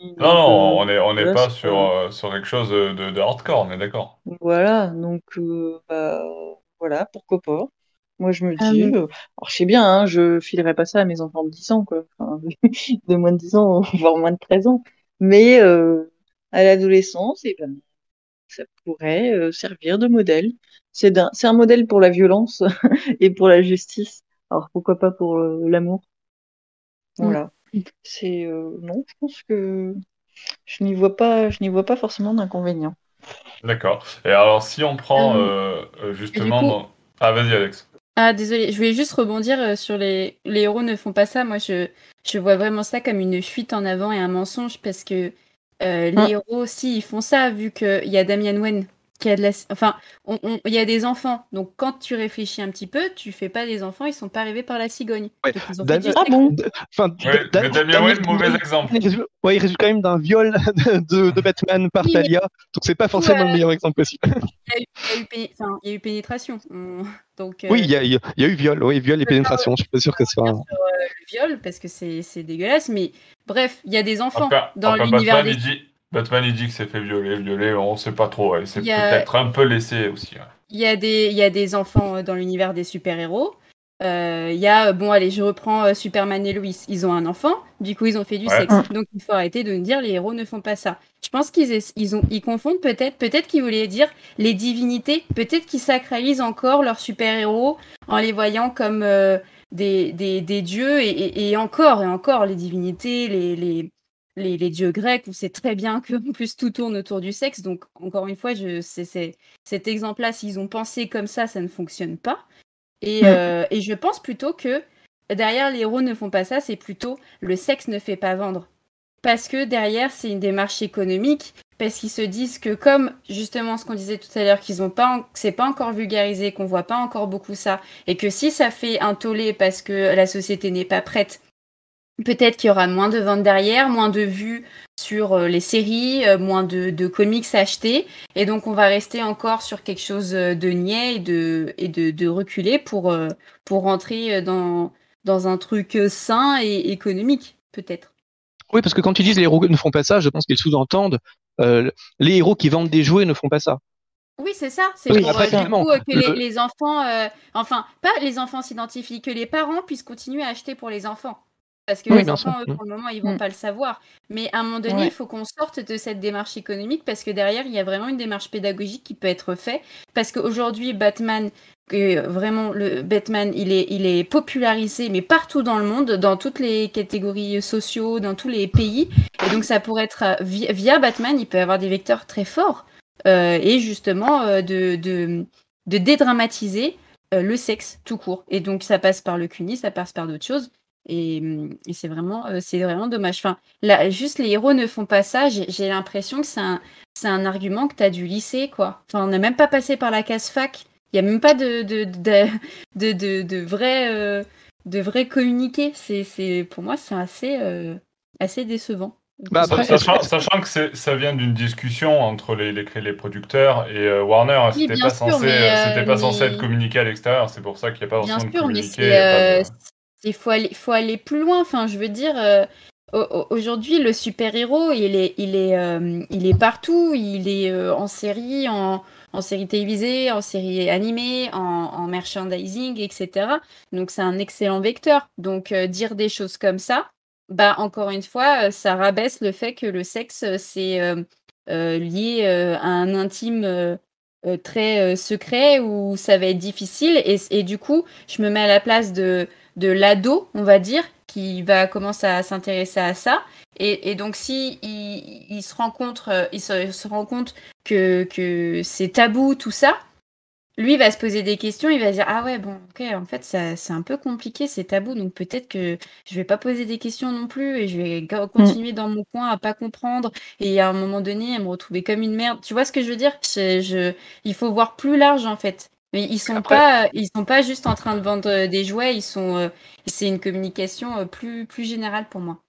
non, non, on n'est on est pas sur, euh, sur quelque chose de, de hardcore, on est d'accord. Voilà, donc euh, bah, voilà, pourquoi pas. Moi, je me dis, euh, alors je sais bien, hein, je filerai pas ça à mes enfants de 10 ans, quoi. <laughs> de moins de 10 ans, <laughs> voire moins de 13 ans. Mais à l'adolescence, et eh ben, ça pourrait servir de modèle. C'est un, modèle pour la violence <laughs> et pour la justice. Alors pourquoi pas pour l'amour. Mm. C'est euh, non, je pense que je n'y vois pas, je n'y vois pas forcément d'inconvénient. D'accord. Et alors, si on prend euh, euh, justement, ah vas-y Alex. Ah désolé, je voulais juste rebondir sur les les héros ne font pas ça. Moi, je je vois vraiment ça comme une fuite en avant et un mensonge parce que les hein héros aussi ils font ça vu qu'il y a Damian Wen qui a de la... Enfin, il y a des enfants. Donc, quand tu réfléchis un petit peu, tu fais pas des enfants, ils sont pas arrivés par la cigogne. Ouais. Ah bon enfin, ouais, mais Damien Wayne, mauvais exemple. Ouais, il résulte quand même d'un viol <laughs> de, de, Batman par Talia. Donc, c'est pas forcément le meilleur exemple possible. Il y a eu, enfin, il y a eu pénétration. Donc, euh... Oui, il y, a, il y, a, eu viol, oui, viol et pénétration. Je suis pas sûr que ce soit. Sur, euh, le viol, parce que c'est dégueulasse. Mais bref, il y a des enfants dans l'univers des... Batman, il dit que c'est fait violer, violer, on sait pas trop. C'est peut-être un peu laissé aussi. Il y, a des, il y a des enfants euh, dans l'univers des super-héros. Euh, il y a, bon, allez, je reprends euh, Superman et Lois. Ils ont un enfant, du coup, ils ont fait du sexe. Donc, il faut arrêter de nous dire les héros ne font pas ça. Je pense qu'ils ils ont, ils confondent peut-être, peut-être qu'ils voulaient dire les divinités, peut-être qu'ils sacralisent encore leurs super-héros en les voyant comme des, des, des, dieux et, et, encore et encore les divinités, les, les, les, dieux grecs, où c'est très bien que <laughs> plus tout tourne autour du sexe. Donc, encore une fois, je, c'est, cet exemple-là, s'ils ont pensé comme ça, ça ne fonctionne pas. Et, euh, et, je pense plutôt que derrière, les héros ne font pas ça, c'est plutôt le sexe ne fait pas vendre. Parce que derrière, c'est une démarche économique, parce qu'ils se disent que comme justement ce qu'on disait tout à l'heure, qu'ils ont pas, c'est pas encore vulgarisé, qu'on voit pas encore beaucoup ça, et que si ça fait un tollé parce que la société n'est pas prête, Peut-être qu'il y aura moins de ventes derrière, moins de vues sur euh, les séries, euh, moins de, comics achetés. Et donc, on va rester encore sur quelque chose euh, de niais et de, et de, reculer pour, pour rentrer dans, dans un truc sain et économique, peut-être. Oui, parce que quand tu dis les héros ne font pas ça, je pense qu'ils sous-entendent les héros qui vendent des jouets ne font pas ça. Oui, c'est ça. C'est pour que les, enfants, enfin, pas les enfants s'identifient, que les parents puissent continuer à acheter pour les enfants. Parce que les enfants, pour le moment, ils vont mm. pas le savoir. Mais à un moment donné, il faut qu'on sorte de cette démarche économique parce que derrière, il y a vraiment une démarche pédagogique qui peut être faite. Parce qu'aujourd'hui, Batman, vraiment, le Batman, il est, il est popularisé, mais partout dans le monde, dans toutes les catégories sociaux, dans tous les pays. Et donc, ça pourrait être via, Batman, il peut avoir des vecteurs très forts. Euh, et justement, euh, de, de, de, dédramatiser euh, le sexe tout court. Et donc, ça passe par le CUNY, ça passe par d'autres choses. Et, c'est vraiment, c'est vraiment dommage. Enfin, là, juste les héros ne font pas ça. J'ai l'impression que c'est un, un argument que tu as dû lycée, quoi. Enfin, on n'a même pas passé par la case fac. Il n'y a même pas de, de, de, de, de vrai, de vrai communiqué. C'est, pour moi, c'est assez, assez décevant. Bah, sachant, sachant, que ça vient d'une discussion entre les, les, les producteurs et Warner, c'était pas, censé, c'était pas censé être communiqué à l'extérieur, c'est pour ça qu'il n'y a pas forcément de communiqué. Il faut aller, faut aller plus loin. Enfin, je veux dire, euh, aujourd'hui, le super-héros, il est, il, est, euh, il est partout. Il est euh, en série, en, en, série télévisée, en série animée, en, merchandising, etc. Donc, c'est un excellent vecteur. Donc, dire des choses comme ça, bah, encore une fois, ça rabaisse le fait que le sexe, c'est lié à un intime très secret où ça va être difficile. Et, et, du coup, je me mets à la place de, de l'ado, on va dire, qui va commencer à s'intéresser à ça. Et, donc, si il, se rend compte, il se, rend compte que, que c'est tabou, tout ça, lui va se poser des questions, il va dire ah ouais bon ok en fait c'est un peu compliqué, c'est tabou donc peut-être que je vais pas poser des questions non plus et je vais mm. continuer dans mon coin à pas comprendre et à un moment donné à me retrouver comme une merde. Tu vois ce que je veux dire? Je, il faut voir plus large en fait. Mais ils sont pas ils sont pas juste en train de vendre des jouets, ils sont euh, c'est une communication euh, plus plus générale pour moi.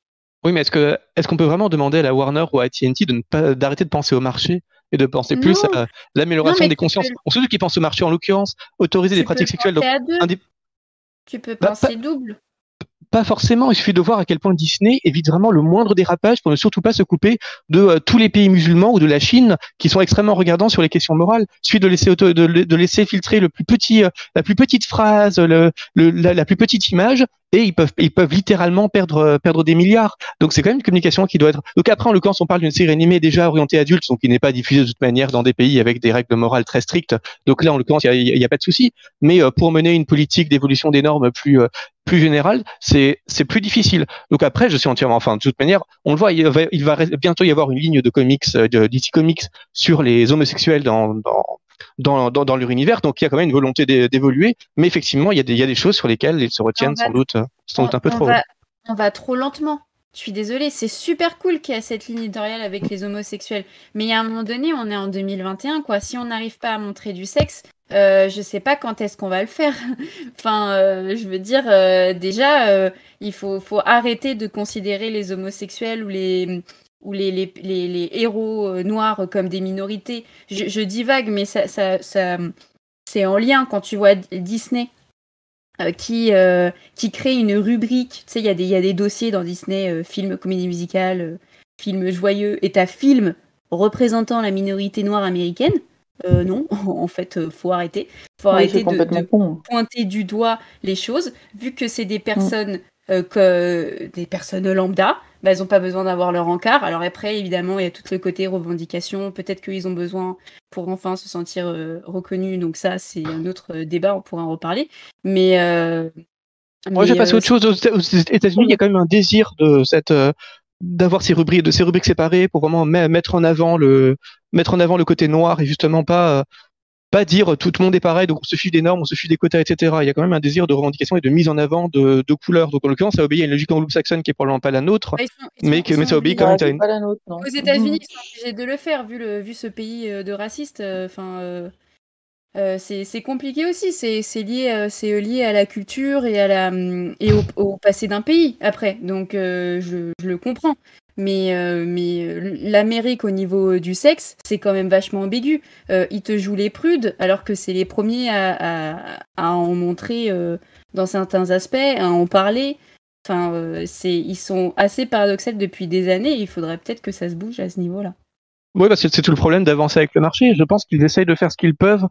Oui, mais est-ce que est-ce qu'on peut vraiment demander à la Warner ou à AT&T de ne pas d'arrêter de penser au marché et de penser plus à l'amélioration des consciences? On ceux qui pensent au marché en l'occurrence, autoriser des pratiques sexuelles. Donc, Tu peux bah, penser double pas forcément. Il suffit de voir à quel point Disney évite vraiment le moindre dérapage pour ne surtout pas se couper de euh, tous les pays musulmans ou de la Chine qui sont extrêmement regardants sur les questions morales. Il suffit de laisser, de, laisser filtrer le plus petit, euh, la plus petite phrase, la, plus petite image et ils peuvent littéralement perdre euh, perdre des milliards. Donc c'est quand même une communication qui doit être. Donc après en l'occurrence on parle d'une série animée déjà orientée adulte, donc qui n'est pas diffusée de toute manière dans des pays avec des règles morales très strictes. Donc là en l'occurrence il y a, a, pas de souci. Mais pour mener une politique d'évolution des normes plus plus général, c'est c'est plus difficile. Donc après, je suis entièrement, enfin de toute manière, on le voit, il va, il va bientôt y avoir une ligne de comics, euh, de DC Comics sur les homosexuels dans, dans dans, dans, leur univers. Donc il y a quand même une volonté d'évoluer, mais effectivement, il y, a des, il y a des choses sur lesquelles ils se retiennent sans doute, sans doute un peu trop. on va trop lentement. Je suis désolée, c'est super cool qu'il y ait cette ligne éditoriale avec les homosexuels. Mais il y a un moment donné, on est en 2021, quoi. Si on n'arrive pas à montrer du sexe, euh, je sais pas quand est-ce qu'on va le faire. <laughs> enfin, euh, je veux dire, euh, déjà, euh, il faut, arrêter de considérer les homosexuels ou les, héros noirs comme des minorités. Je, je divague, mais c'est en lien quand tu vois Disney qui, crée une rubrique. Tu sais, il y, a des, dossiers dans Disney, film, comédie musicale, film joyeux, et t'as film représentant la minorité noire américaine. Non, <laughs> en fait, faut arrêter. Faut arrêter de, pointer du doigt les choses, vu que c'est des mm. personnes que des personnes lambda, bah, elles n'ont pas besoin d'avoir leur encart. Alors après, évidemment, il y a tout le côté revendication. Peut-être qu'ils ont besoin pour enfin se sentir euh, reconnus. Donc ça, c'est un autre euh, débat, on pourra en reparler. Mais... Euh, Moi, je vais passer à autre chose. Aux États-Unis, il y a quand même un désir de cette d'avoir ces rubriques de ces rubriques séparées pour vraiment mettre en avant le mettre en avant le côté noir et justement pas pas dire tout le monde est pareil, donc on se fiche des normes, on se fiche des quotas, etc. Il y a quand même un désir de revendication et de mise en avant de, de couleurs. Donc en l'occurrence, ça obéit à une logique anglo-saxonne qui est probablement pas la nôtre, mais, que, mais ça obéit quand même à une. Aux États-Unis, ils sont obligés de le faire vu, le, vu ce pays euh, de racistes. Euh, enfin. Euh, euh, c'est compliqué aussi, c'est lié, c'est lié à la culture et, à la, et au, passé d'un pays après, donc je, le comprends. Mais, euh, euh, l'Amérique au niveau euh, du sexe, c'est quand même vachement ambigu. ils te jouent les prudes, alors que c'est les premiers à, en montrer dans certains aspects, à en parler. Enfin, c'est, ils sont assez paradoxaux depuis des années. il faudrait peut-être que ça se bouge à ce niveau-là. Oui, parce que c'est tout le problème d'avancer avec le marché. Je pense qu'ils essayent de faire ce qu'ils peuvent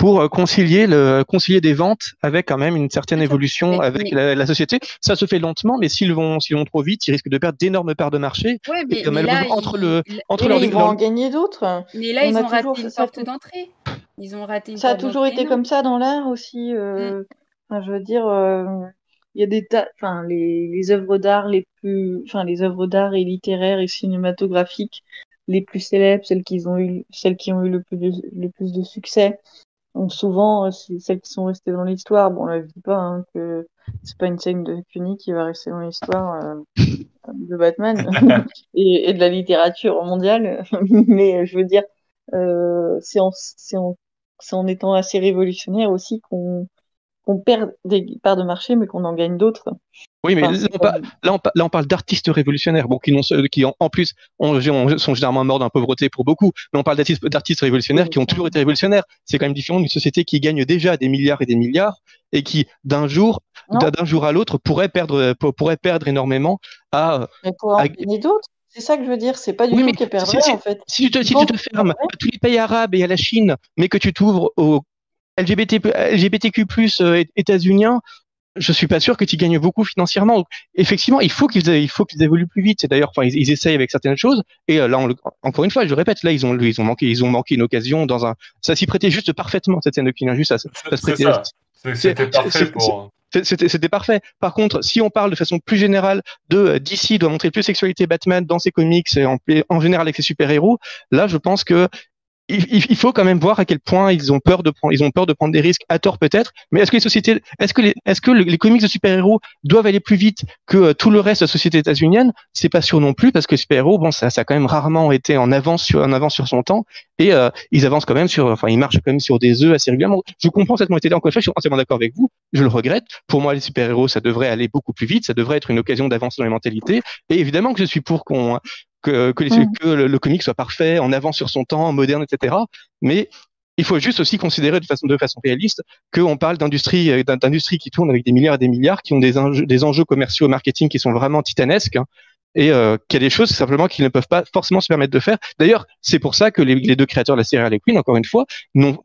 pour euh, concilier le concilier des ventes avec quand même une certaine évolution avec la, société. Ça se fait lentement, mais s'ils vont s'ils vont trop vite, ils risquent de perdre d'énormes parts de marché. Ouais, mais, là, entre le entre leur ils vont en gagner d'autres. Mais là, ils ont raté une porte d'entrée. Ils ont raté. Une ça a toujours été comme ça dans l'art aussi. Euh, mm. je veux dire. Euh, il y a des tas, enfin les, les œuvres d'art les plus, enfin les œuvres d'art et littéraires et cinématographiques les plus célèbres, celles qui ont eu, celles qui ont eu le plus le plus de succès, donc souvent, euh, celles qui sont restées dans l'histoire, bon, on ne dit pas hein, que c'est pas une scène de Cuny qui va rester dans l'histoire euh, de Batman <laughs> <laughs> et, de la littérature mondiale, <laughs> mais je veux dire, euh, c'est en, en, en, étant assez révolutionnaire aussi qu'on qu'on perd des parts de marché, mais qu'on en gagne d'autres. Oui, mais là, on, parle d'artistes révolutionnaires, bon, qui, qui en, plus sont généralement morts d'un pauvreté pour beaucoup, mais on parle d'artistes révolutionnaires qui ont toujours été révolutionnaires. C'est quand même différent d'une société qui gagne déjà des milliards et des milliards et qui, d'un jour, d'un jour à l'autre, pourrait perdre, pourrait perdre énormément à. Mais pour en gagner d'autres c'est ça que je veux dire, c'est pas du tout qui perdrait si, en fait. Si tu te, si tu te fermes à tous les pays arabes et à la Chine, mais que tu t'ouvres aux LGBTQ+, euh, états-uniens, je suis pas sûr que tu gagnes beaucoup financièrement. effectivement, il faut qu'ils il faut qu'ils évoluent plus vite. C'est d'ailleurs, enfin, ils, essayent avec certaines choses. Et là, encore une fois, je répète, là, ils ont, ils ont manqué, ils ont manqué une occasion dans un. Ça s'y prêtait juste parfaitement cette scène de Killing Juste. Ça, ça se prêtait. C'était parfait pour. C'était parfait. Par contre, si on parle de façon plus générale de euh, DC doit montrer plus sexualité Batman dans ses comics et en, en général avec ses super-héros, là, je pense que il, faut quand même voir à quel point ils ont peur de prendre, ils ont peur de prendre des risques à tort peut-être. Mais est-ce que les sociétés, est-ce que les, est-ce que les comics de super-héros doivent aller plus vite que euh, tout le reste de la société états-unienne? C'est pas sûr non plus parce que les super-héros, bon, ça, ça a quand même rarement été en avance sur, en avance sur son temps et euh, ils avancent quand même sur, enfin, ils marchent quand même sur des œufs assez régulièrement. Je comprends cette mentalité. Encore je suis entièrement d'accord avec vous. Je le regrette. Pour moi, les super-héros, ça devrait aller beaucoup plus vite. Ça devrait être une occasion d'avancer dans les mentalités. Et évidemment que je suis pour qu'on que, que, mm. que le, comic soit parfait, en avant sur son temps, moderne, etc. Mais il faut juste aussi considérer de façon, de façon réaliste qu'on parle d'industrie, euh, d'industrie qui tourne avec des milliards et des milliards, qui ont des enjeux, des enjeux commerciaux marketing qui sont vraiment titanesques. Hein, et euh, qu'il y a des choses simplement qu'ils ne peuvent pas forcément se permettre de faire. D'ailleurs, c'est pour ça que les, les, deux créateurs de la série Harley Quinn, encore une fois, n'ont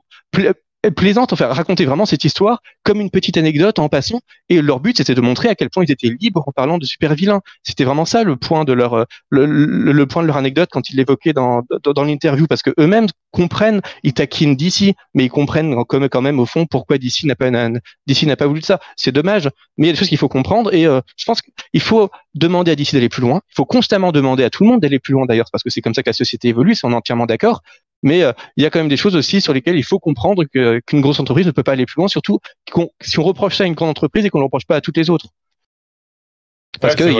plaisante, enfin raconter vraiment cette histoire comme une petite anecdote en passant. Et leur but, c'était de montrer à quel point ils étaient libres en parlant de super vilains. C'était vraiment ça le point de leur euh, le, point de leur anecdote quand ils l'évoquaient dans, dans, l'interview, parce que eux-mêmes comprennent, ils taquinent d'ici, mais ils comprennent quand même au fond pourquoi d'ici n'a pas d'ici n'a pas voulu de ça. C'est dommage, mais il y a des choses qu'il faut comprendre et euh, je pense qu'il faut demander à d'ici d'aller plus loin. Il faut constamment demander à tout le monde d'aller plus loin d'ailleurs, parce que c'est comme ça que la société évolue, c'est on est entièrement d'accord. Mais euh, il y a quand même des choses aussi sur lesquelles il faut comprendre qu'une grosse entreprise ne peut pas aller plus loin, surtout si on reproche ça à une grande entreprise et qu'on ne le reproche pas à toutes les autres. Parce qu'il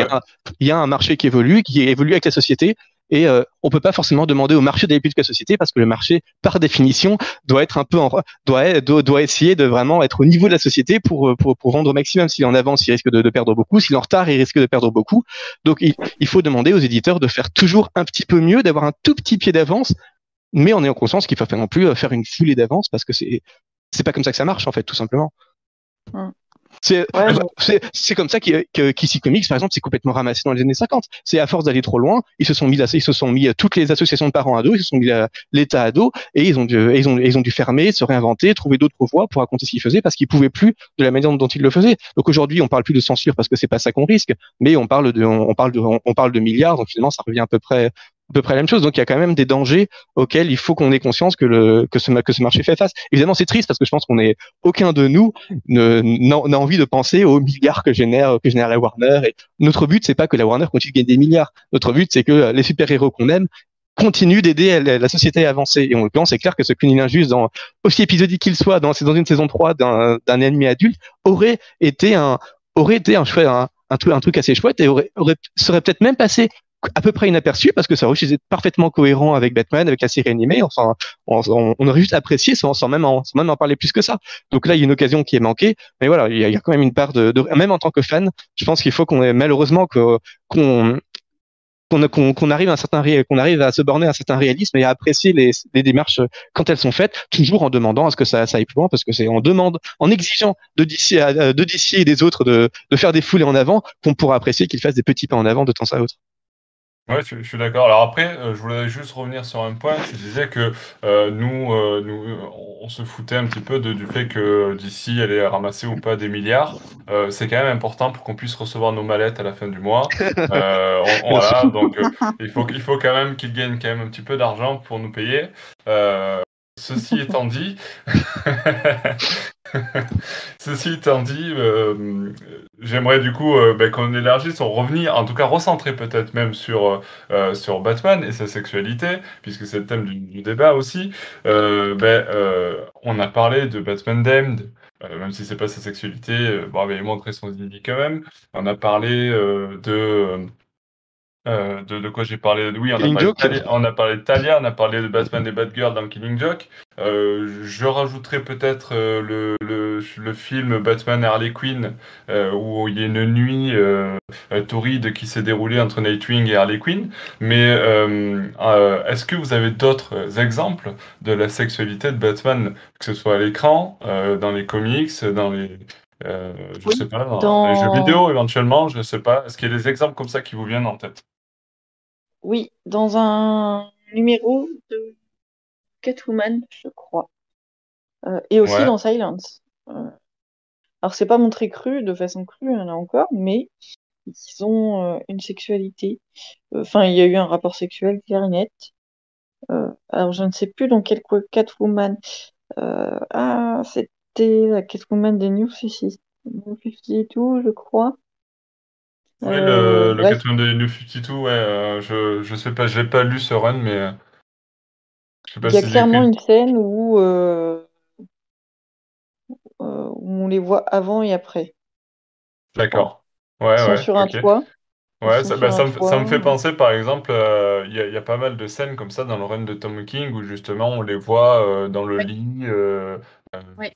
y, a un marché qui évolue, qui évolue avec la société, et euh, on peut pas forcément demander au marché d'aller plus vite que la société parce que le marché, par définition, doit être un peu en, doit, doit, essayer de vraiment être au niveau de la société pour, pour, pour vendre au maximum. S'il en avance, il risque de, de perdre beaucoup. S'il en retard, il risque de perdre beaucoup. Donc, il, il, faut demander aux éditeurs de faire toujours un petit peu mieux, d'avoir un tout petit pied d'avance mais on est en conscience qu'il ne faut pas non plus euh, faire une foulée d'avance parce que c'est c'est pas comme ça que ça marche en fait tout simplement. C'est c'est comme ça qu'Ici Comics, par exemple, c'est complètement ramassé dans les années 50. C'est à force d'aller trop loin, ils se sont mis, ils se sont mis toutes les associations de parents à dos, ils se sont mis l'État à dos, et ils ont, dû, ils ont, ils ont dû fermer, se réinventer, trouver d'autres voies pour raconter ce qu'ils faisaient parce qu'ils pouvaient plus de la manière dont ils le faisaient. Donc aujourd'hui, on parle plus de censure parce que c'est pas ça qu'on risque, mais on parle de, on parle de, on parle de milliards, donc finalement, ça revient à peu près à peu près la même chose. Donc il y a quand même des dangers auxquels il faut qu'on ait conscience que le que ce que ce marché fait face. Évidemment, c'est triste parce que je pense qu'on est aucun de nous n'a envie de penser aux milliards que génère que génère la Warner. Et notre but c'est pas que la Warner continue de gagner des milliards. Notre but c'est que les super héros qu'on aime continuent d'aider la société à avancer. Et le pense, c'est clair que ce Cunning Injuste, dans, aussi épisodique qu'il soit, dans, dans une saison 3 d'un ennemi adulte, aurait été un, aurait été un, truc, un truc assez chouette et aurait, aurait serait peut-être même passé à peu près inaperçu parce que ça aurait été parfaitement cohérent avec Batman, avec la série animée. on, on, aurait juste apprécié sans, même en, sans même en parler plus que ça. Donc là, il y a une occasion qui est manquée. Mais voilà, il y a, quand même une part de, même en tant que fan, je pense qu'il faut qu'on ait malheureusement qu'on qu'on arrive à un certain qu'on arrive à se borner à un certain réalisme et à apprécier les, les, démarches quand elles sont faites, toujours en demandant à ce que ça, ça aille plus loin, parce que c'est en demande, en exigeant de d'ici de et des autres de, de faire des foulées en avant qu'on pourra apprécier qu'ils fassent des petits pas en avant de temps à autre. Ouais, je, suis d'accord. Alors après, euh, je voulais juste revenir sur un point. Tu disais que euh, nous, euh, nous, on se foutait un petit peu de, du fait que d'ici allait ramasser ou pas des milliards. c'est quand même important pour qu'on puisse recevoir nos mallettes à la fin du mois. <laughs> voilà, donc il faut, il faut quand même qu'ils gagnent quand même un petit peu d'argent pour nous payer. ceci étant dit, <laughs> <laughs> Ceci étant dit, euh, j'aimerais du coup euh, ben, qu'on élargisse, on revenir, en tout cas recentrer peut-être même sur, euh, sur Batman et sa sexualité, puisque c'est le thème du, débat aussi. Ben, on a parlé de Batman Damned, même si c'est pas sa sexualité, bon, il montré son zizi quand même. On a parlé de euh, de, quoi j'ai parlé? Oui, on a, parlé Talia, on a, parlé de Talia, on a parlé de Batman et Batgirl dans Killing Joke. Euh, je rajouterai peut-être euh, le, le, le, film Batman et Harley Quinn, où il y a une nuit torride qui s'est déroulée entre Nightwing et Harley Quinn. Mais est-ce que vous avez d'autres exemples de la sexualité de Batman, que ce soit à l'écran, dans les comics, dans les, je sais pas, dans, les jeux vidéo éventuellement, je sais pas. Est-ce qu'il y a des exemples comme ça qui vous viennent en tête? Oui, dans un numéro de Catwoman, je crois. Euh, et aussi dans Silence. Euh, Alors, c'est pas montré cru, de façon crue, il y en a encore, mais ils ont une sexualité. Enfin, il y a eu un rapport sexuel clair et net. alors, je ne sais plus dans quel Catwoman. ah, c'était la Catwoman des New 52, je crois. Oui, le, le Catwoman des New 52, ouais, je, je sais pas, j'ai pas lu ce run, mais. Il y a clairement une scène où, où on les voit avant et après. D'accord. Ouais, Ils ouais. sont sur un toit. Ouais, ça, bah, ça, me, ça, me, fait penser, par exemple, euh, il y, y, a pas mal de scènes comme ça dans le run de Tom King où justement on les voit euh, dans le lit, euh,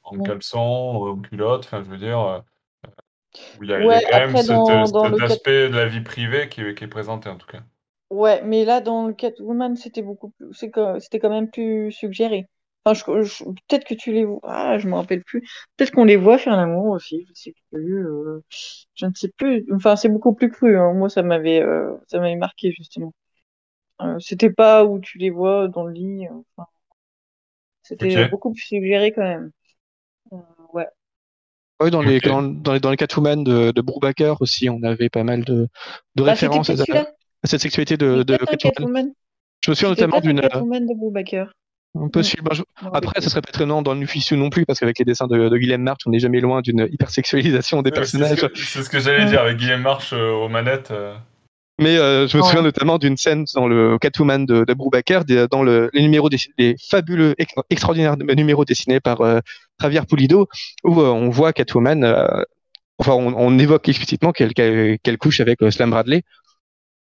en caleçon, en culotte, enfin je veux dire, il y a, ouais, y a quand même cet, dans, dans cet aspect de la vie privée qui, qui, est présenté en tout cas. Ouais, mais là dans le Catwoman c'était beaucoup plus, c'était quand même plus suggéré. Enfin, je, peut-être que tu les vois. Ah, je me rappelle plus. Peut-être qu'on les voit faire l'amour aussi. Je sais plus. Euh, je ne sais plus. Enfin, c'est beaucoup plus cru. Hein. Moi, ça m'avait, euh, ça m'avait marqué justement. Euh, c'était pas où tu les vois dans le lit. Enfin, c'était beaucoup plus suggéré quand même. ouais. Oui, dans, les, dans, les, dans les Catwoman de, de Brubaker aussi, on avait pas mal de, de bah, références à, cette sexualité de, de Catwoman. Je me souviens notamment d'une. Catwoman de Brubaker. Impossible. Après, ce serait pas étonnant dans le Nuficiu non plus, parce qu'avec les dessins de, de Guillaume March, on n'est jamais loin d'une hypersexualisation des personnages. C'est ce que, j'allais dire avec Guillaume March euh, aux manettes. Euh. Mais euh, je me souviens notamment d'une scène dans le Catwoman de, de Brubaker, dans le, les numéros les fabuleux, extraordinaires numéros dessinés par Javier Pulido, où on voit Catwoman, enfin, on, on, évoque explicitement qu'elle couche avec Slam Bradley,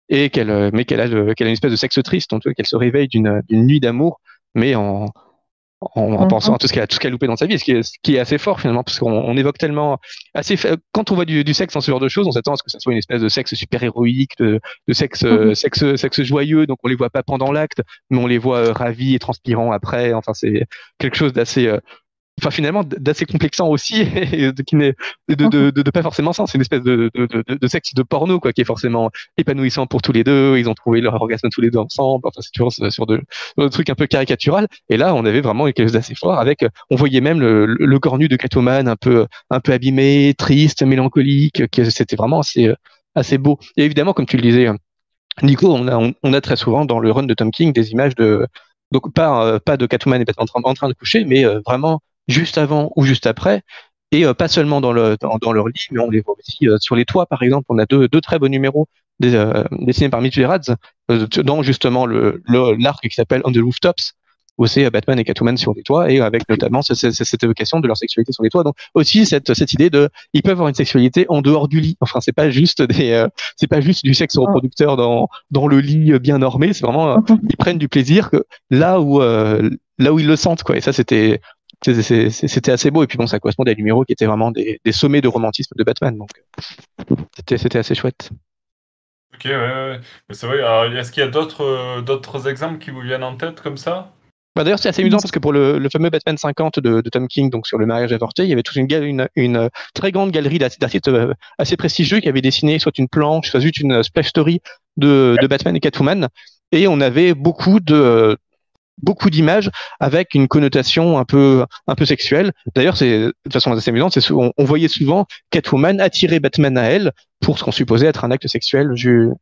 et qu'elle, mais qu'elle a, une espèce de sexe triste, en tout cas qu'elle se réveille d'une nuit d'amour mais en, en, mhm. pensant à tout ce qu'elle a, loupé dans sa vie, ce qui est, ce qui est assez fort finalement, parce qu'on évoque tellement assez quand on voit du, du, sexe dans ce genre de choses, on s'attend à ce que ça soit une espèce de sexe super héroïque, de, de sexe, mhm. sexe, sexe joyeux, donc on les voit pas pendant l'acte, mais on les voit euh, ravis et transpirants après. Enfin, c'est quelque chose d'assez euh, enfin finalement d'assez complexant aussi <laughs> et de, qui n'est de, de, de, pas forcément sens. C'est une espèce de, de, sexe de porno quoi qui est forcément épanouissant pour tous les deux. Ils ont trouvé leur orgasme tous les deux ensemble. Enfin c'est toujours sur de, trucs un peu caricatural. Et là on avait vraiment quelque chose d'assez fort avec on voyait même le, le corps de Catwoman un peu un peu abîmé triste mélancolique que c'était vraiment assez assez beau. Et évidemment comme tu le disais Nico on a on, a très souvent dans le run de Tom King des images de donc pas pas de Catwoman et en train de coucher mais vraiment juste avant ou juste après, et euh, pas seulement dans, le, dans, leur lit, mais on les voit aussi euh, sur les toits, par exemple. On a deux, deux très beaux numéros des, euh, dessinés par Mitch Gerads, dans justement le l'arc qui s'appelle On the Rooftops, où c'est Batman et Catwoman sur les toits, et avec notamment cette évocation de leur sexualité sur les toits. Donc aussi cette, cette idée de, ils peuvent avoir une sexualité en dehors du lit. Enfin, c'est pas juste des, c'est pas juste du sexe reproducteur dans dans le lit bien normé. C'est vraiment, ils prennent du plaisir que là où là où ils le sentent, quoi. Et ça, c'était c'était assez beau et puis bon ça correspondait à des numéros qui étaient vraiment des, des sommets de romantisme de Batman donc c'était assez chouette ok ouais, ouais. c'est vrai est-ce qu'il y a d'autres euh, d'autres exemples qui vous viennent en tête comme ça? Bah D'ailleurs, c'est assez amusant parce que pour le, le fameux Batman 50 de, de, Tom King, donc sur le mariage avorté, il y avait toute une, une, une très grande galerie d'artistes euh, assez prestigieux qui avaient dessiné soit une planche, soit juste une splash story de, de Batman et Catwoman. Et on avait beaucoup de, beaucoup d'images avec une connotation un peu un peu sexuelle. D'ailleurs, c'est de façon assez amusante, c'est on, on, voyait souvent Catwoman attirer Batman à elle pour ce qu'on supposait être un acte sexuel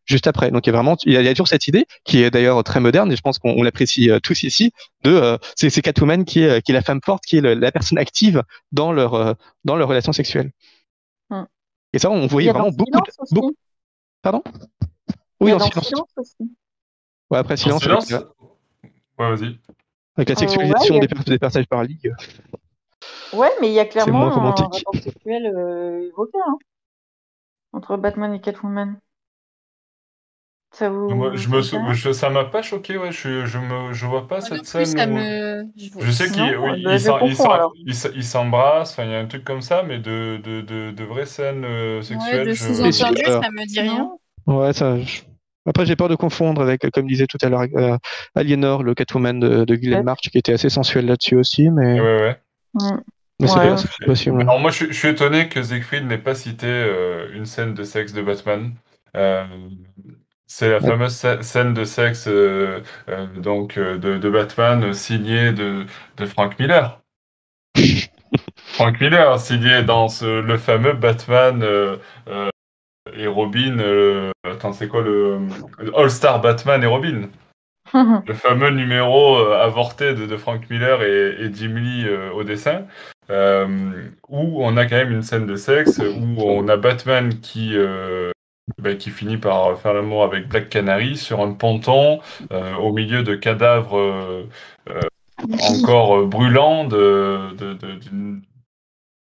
juste après. Donc il y a vraiment il y a, toujours cette idée qui est d'ailleurs très moderne et je pense qu'on l'apprécie euh, tous ici de euh, c'est Catwoman qui est qui est la femme forte, qui est la personne active dans leur euh, dans leur relation sexuelle. Hum. Et ça, on voyait vraiment beaucoup, de, beaucoup. Pardon? Oui, en silence. silence aussi. Ouais, après silence. silence Ouais, vas-y. Avec la sexualisation des, des, personnages par ligue. Ouais, mais il y a clairement un rapport sexuel euh, évoqué hein, entre Batman et Catwoman. Ça vous. Moi, je me je, ça m'a pas choqué, ouais. Je, je, me, je vois pas cette scène. Ça me... Je, sais qu'il oui, il s'embrasse, il y a un truc comme ça, mais de, de, de, de vraies scènes euh, sexuelles. Ouais, de sous-entendu, ça me dit rien. Ouais, ça. Après, j'ai peur de confondre avec, comme disait tout à l'heure euh, Aliénor, le Catwoman de, de March, qui était assez sensuel là-dessus aussi. Mais, ouais, ouais. Mm. mais c'est possible. Alors, moi, je, suis étonné que Siegfried n'ait pas cité euh, une scène de sexe de Batman. Euh, c'est la fameuse scène de sexe donc de, de, Batman signée de, de Frank Miller. <laughs> Frank Miller, signé dans le fameux Batman et Robin. attends, c'est quoi le All-Star Batman et Robin <laughs> le fameux numéro avorté de, Frank Miller et, Jim Lee au dessin, où on a quand même une scène de sexe, où on a Batman qui, bah, qui finit par faire l'amour avec Black Canary sur un ponton euh, au milieu de cadavres euh, euh, encore brûlants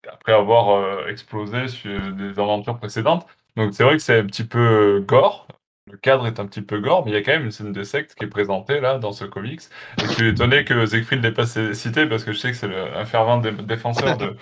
après avoir explosé sur des aventures précédentes. Donc c'est vrai que c'est un petit peu gore, le cadre est un petit peu gore, mais il y a quand même une scène de secte qui est présentée là dans ce comics. Et je suis étonné que Siegfried l'ait pas cité parce que je sais que c'est un fervent défenseur de,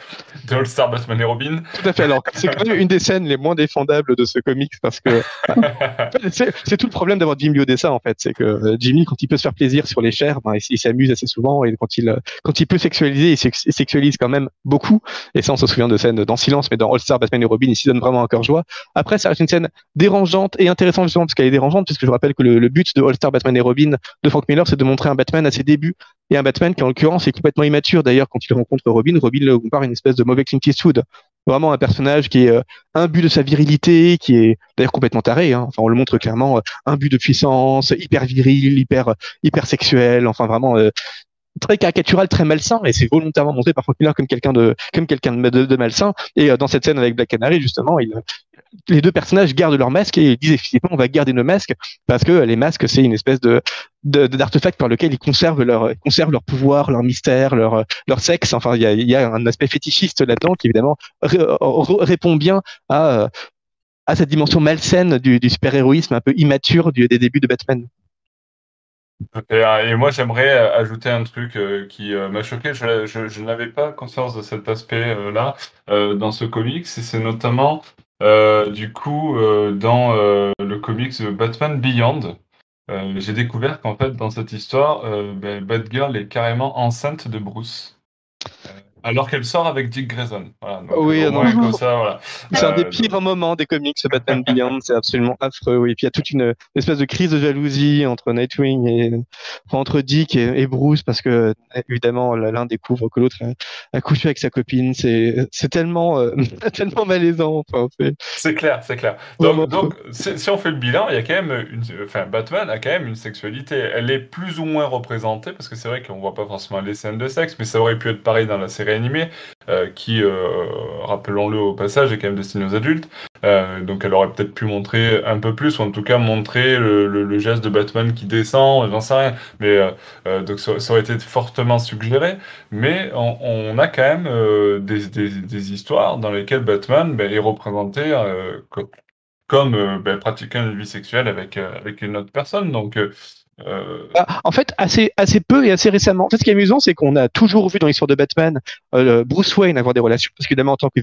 de All-Star Batman et Robin. Tout à fait. Alors, c'est quand même une des scènes les moins défendables de ce comics parce que <laughs> c'est tout le problème d'avoir Jimmy au dessin en fait. C'est que euh, Jimmy, quand il peut se faire plaisir sur les chairs, ben, il, s'amuse assez souvent et quand il, quand il peut sexualiser, il, sexualise quand même beaucoup. Et ça, on se souvient de scènes dans Silence, mais dans All-Star Batman et Robin, il s'y donne vraiment encore joie. Après, ça reste une scène dérangeante et intéressante justement parce qu'elle est dérangeante, puisque je rappelle que le, but de All-Star Batman et Robin de Frank Miller, c'est de montrer un Batman à ses débuts, et un Batman qui en l'occurrence est complètement immature. D'ailleurs, quand il rencontre Robin, Robin le compare à une espèce de mauvais Clint Eastwood. Vraiment un personnage qui est euh, but de sa virilité, qui est d'ailleurs complètement taré. Hein. Enfin, on le montre clairement, euh, but de puissance, hyper viril, hyper hyper sexuel. Enfin, vraiment euh, très caricatural, très malsain, et c'est volontairement montré par Frank Miller comme quelqu'un de comme quelqu'un de, de, malsain. Et dans cette scène avec Black Canary, justement, il, les deux personnages gardent leur masque et ils disent effectivement on va garder nos masques parce que les masques c'est une espèce de d'artefact par lequel ils conservent leur conservent leur pouvoir, leur mystère, leur leur sexe. Enfin, il y a, un aspect fétichiste là-dedans qui évidemment répond bien à à cette dimension malsaine du, super-héroïsme un peu immature des débuts de Batman. Et, moi, j'aimerais ajouter un truc euh, qui euh, m'a choqué. Je, je, n'avais pas conscience de cet aspect-là euh, dans ce comics. C'est notamment euh, du coup, euh, dans euh, le comics Batman Beyond, j'ai découvert qu'en fait, dans cette histoire, ben, Batgirl est carrément enceinte de Bruce. Alors qu'elle sort avec Dick Grayson. oui, non, C'est un des euh, pires moments des comics, ce Batman Beyond. C'est absolument affreux. Oui. Et puis il y a toute une espèce de crise de jalousie entre Nightwing et entre Dick et, Bruce parce que évidemment l'un découvre que l'autre a, couché avec sa copine. C'est c'est tellement euh, <laughs> tellement malaisant. c'est clair, c'est clair. Donc, donc si on fait le bilan, il y a quand même une, enfin Batman a quand même une sexualité. Elle est plus ou moins représentée parce que c'est vrai qu'on voit pas forcément les scènes de sexe, mais ça aurait pu être pareil dans la série animé, euh, qui, euh, rappelons-le au passage, est quand même destiné aux adultes. Euh, donc elle aurait peut-être pu montrer un peu plus, ou en tout cas montrer le, geste de Batman qui descend, j'en sais rien. Mais donc ça, aurait été fortement suggéré. Mais on, a quand même des, histoires dans lesquelles Batman ben, est représenté comme, ben, pratiquant une vie sexuelle avec, avec une autre personne. Donc euh, bah, en fait, assez, assez peu et assez récemment. En fait, ce qui est amusant, c'est qu'on a toujours vu dans l'histoire de Batman euh, Bruce Wayne avoir des relations, parce qu'évidemment, en tant que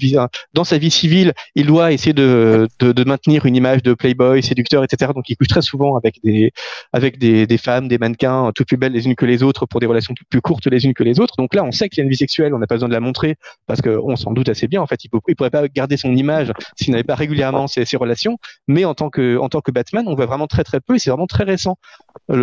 dans sa vie civile, il doit essayer de, de, maintenir une image de playboy, séducteur, etc. Donc, il couche très souvent avec des, avec des, femmes, des mannequins, toutes plus belles les unes que les autres, pour des relations plus courtes les unes que les autres. Donc là, on sait qu'il y a une vie sexuelle, on n'a pas besoin de la montrer, parce qu'on s'en doute assez bien. En fait, il, ne pourrait pas garder son image s'il n'avait pas régulièrement ces relations. Mais en tant que, en tant que Batman, on voit vraiment très très peu, et c'est vraiment très récent.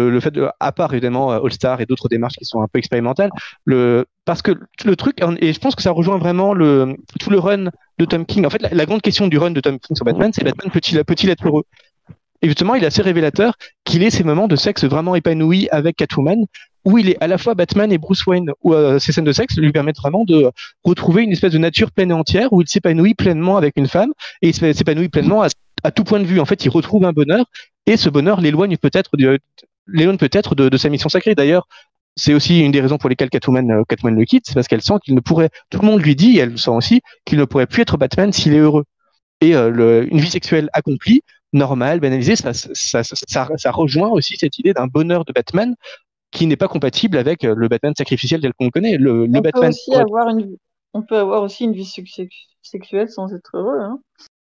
Le, fait de, à part évidemment euh, All Star et d'autres démarches qui sont un peu expérimentales, le, parce que le truc, et je pense que ça rejoint vraiment le, tout le run de Tom King. En fait, la, grande question du run de Tom King sur Batman, c'est Batman peut-il peut être heureux? Et justement, il est assez révélateur qu'il ait ces moments de sexe vraiment épanouis avec Catwoman, où il est à la fois Batman et Bruce Wayne, où euh, ces scènes de sexe lui permettent vraiment de retrouver une espèce de nature pleine et entière, où il s'épanouit pleinement avec une femme, et il s'épanouit pleinement à, à, tout point de vue. En fait, il retrouve un bonheur, et ce bonheur l'éloigne peut-être l'éloigne peut-être de, de, sa mission sacrée. D'ailleurs, c'est aussi une des raisons pour lesquelles Catwoman, euh, Catwoman le quitte, c'est parce qu'elle sent qu'il ne pourrait, tout le monde lui dit, et elle le sent aussi, qu'il ne pourrait plus être Batman s'il est heureux. Et euh, le, une vie sexuelle accomplie, normale, banalisée, ça, ça, ça, ça rejoint aussi cette idée d'un bonheur de Batman qui n'est pas compatible avec euh, le Batman sacrificiel tel qu'on le connaît. Le, le on Batman. Peut aussi avoir une, on peut avoir aussi une vie sexuelle sans être heureux. Hein.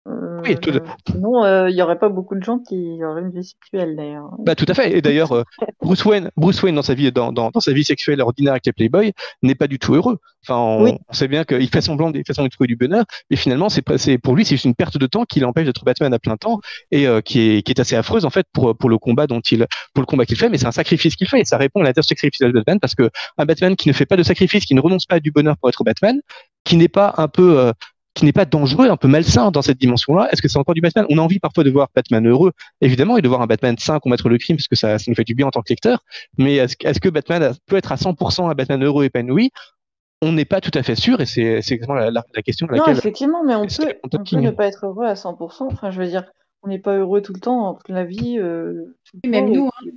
Euh, oui, tout... Sinon, euh, il n'y aurait pas beaucoup de gens qui auraient une vie sexuelle d'ailleurs. Bah, tout à fait. Et d'ailleurs, euh, <laughs> Bruce Wayne, Bruce Wayne dans sa vie, dans, dans, dans, sa vie sexuelle ordinaire avec les Playboy, n'est pas du tout heureux. Enfin, on, sait bien qu'il fait semblant, il fait semblant de trouver du bonheur, mais finalement, c'est pour lui, c'est juste une perte de temps qui l'empêche d'être Batman à plein temps et qui est qui est assez affreuse en fait pour pour le combat dont il pour le combat qu'il fait. Mais c'est un sacrifice qu'il fait et ça répond à l'inter sacrifice de Batman parce que un Batman qui ne fait pas de sacrifice, qui ne renonce pas à du bonheur pour être Batman, qui n'est pas un peu qui n'est pas dangereux, un peu malsain dans cette dimension-là. Est-ce que c'est encore du Batman? On a envie parfois de voir Batman heureux, évidemment, et de voir un Batman sain combattre le crime, parce que ça, ça nous fait du bien en tant que lecteur. Mais est-ce, que Batman peut être à 100% un Batman heureux, épanoui? On n'est pas tout à fait sûr, et c'est, exactement la, la, question de laquelle... Non, effectivement, mais on peut, on peut ne pas être heureux à 100%. Enfin, je veux dire, on n'est pas heureux tout le temps, toute la vie. Euh, Même nous. Hein.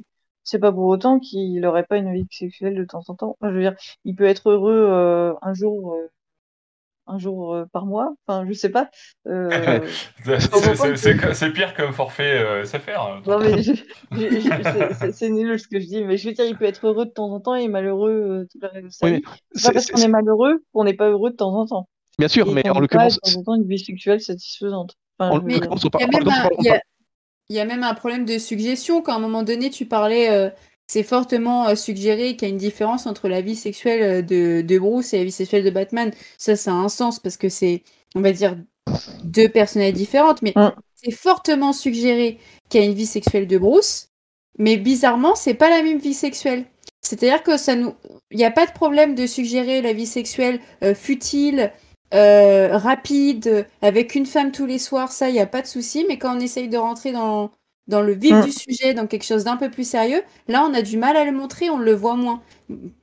C'est pas pour autant qu'il n'aurait pas une vie sexuelle de temps en temps. je veux dire, il peut être heureux euh, un jour, euh, un jour euh, par mois. Enfin, je sais pas. Euh, <laughs> c'est pire qu'un forfait euh, SFR. Hein, non, mais <laughs> c'est nul ce que je dis, mais je veux dire, il peut être heureux de temps en temps et malheureux tout le reste de sa vie. C'est pas parce qu'on est malheureux qu'on n'est pas heureux de temps en temps. Bien sûr, mais en l'occurrence. De temps en temps, une vie sexuelle satisfaisante. il y a même un problème de suggestion quand à un moment donné tu parlais c'est fortement euh, suggéré qu'il y a une différence entre la vie sexuelle euh, de, Bruce et la vie sexuelle de Batman. Ça, ça a un sens parce que c'est, on va dire, deux personnalités différentes, mais c'est fortement suggéré qu'il y a une vie sexuelle de Bruce, mais bizarrement, c'est pas la même vie sexuelle. C'est-à-dire que ça nous, il n'y a pas de problème de suggérer la vie sexuelle euh, futile, rapide, avec une femme tous les soirs, ça, il n'y a pas de souci, mais quand on essaye de rentrer dans, dans le vif mm. du sujet, dans quelque chose d'un peu plus sérieux, là, on a du mal à le montrer, on le voit moins.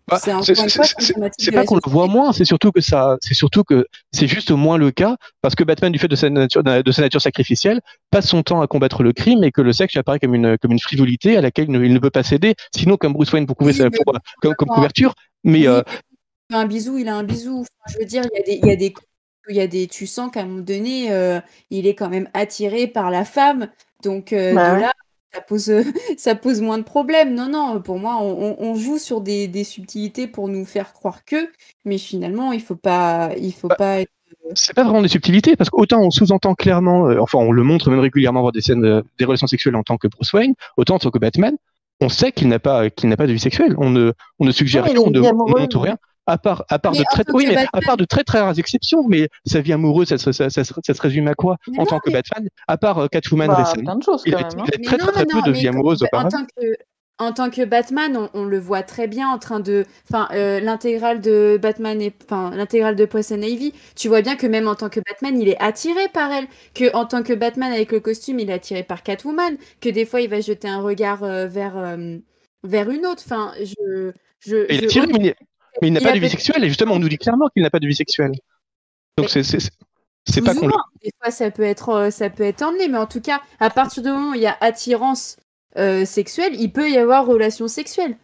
Bah, c'est pas qu'on le voit moins, c'est surtout que ça, c'est surtout que c'est juste moins le cas parce que Batman, du fait de sa nature, de sa nature sacrificielle, passe son temps à combattre le crime et que le sexe apparaît comme une comme une frivolité à laquelle il ne, peut pas céder. Sinon, comme Bruce Wayne pour, couvrir comme, couverture, mais euh, un bisou, il a un bisou. je veux dire, il y a des, il y a des il y a des, tu sens qu'à un moment donné, euh, il est quand même attiré par la femme. Donc euh, bah de là, ça pose, <laughs> ça pose moins de problèmes. Non, non, pour moi, on, joue sur des, subtilités pour nous faire croire que, mais finalement, il faut pas, il faut bah, pas être... Euh, c'est pas vraiment des subtilités parce qu'autant on sous-entend clairement, enfin on le montre même régulièrement voir des scènes, des relations sexuelles en tant que Bruce Wayne, autant en tant que Batman, on sait qu'il n'a pas, qu'il n'a pas de vie sexuelle. On ne, on ne suggère rien, on ne montre rien à part, à part de très, oui, mais à part de très très rares exceptions, mais sa vie amoureuse, ça, ça, ça, ça se résume à quoi en tant que Batman À part euh, Catwoman bah, récemment, il, a, hein. très très, très peu de vie amoureuse auparavant. En tant que, en tant que Batman, on, le voit très bien en train de, enfin, euh, l'intégrale de Batman et, enfin, l'intégrale de Poison Ivy. Tu vois bien que même en tant que Batman, il est attiré par elle. Que en tant que Batman avec le costume, il est attiré par Catwoman. Que des fois, il va jeter un regard euh, vers vers une autre. Enfin, je, je, il est attiré, mais mais il n'a pas de vie sexuelle, et justement, on nous dit clairement qu'il n'a pas de vie sexuelle. Donc c'est pas qu'on Des fois, ça peut être euh, ça peut être emmené, mais en tout cas, à partir du moment où il y a attirance euh, sexuelle, il peut y avoir relation sexuelle.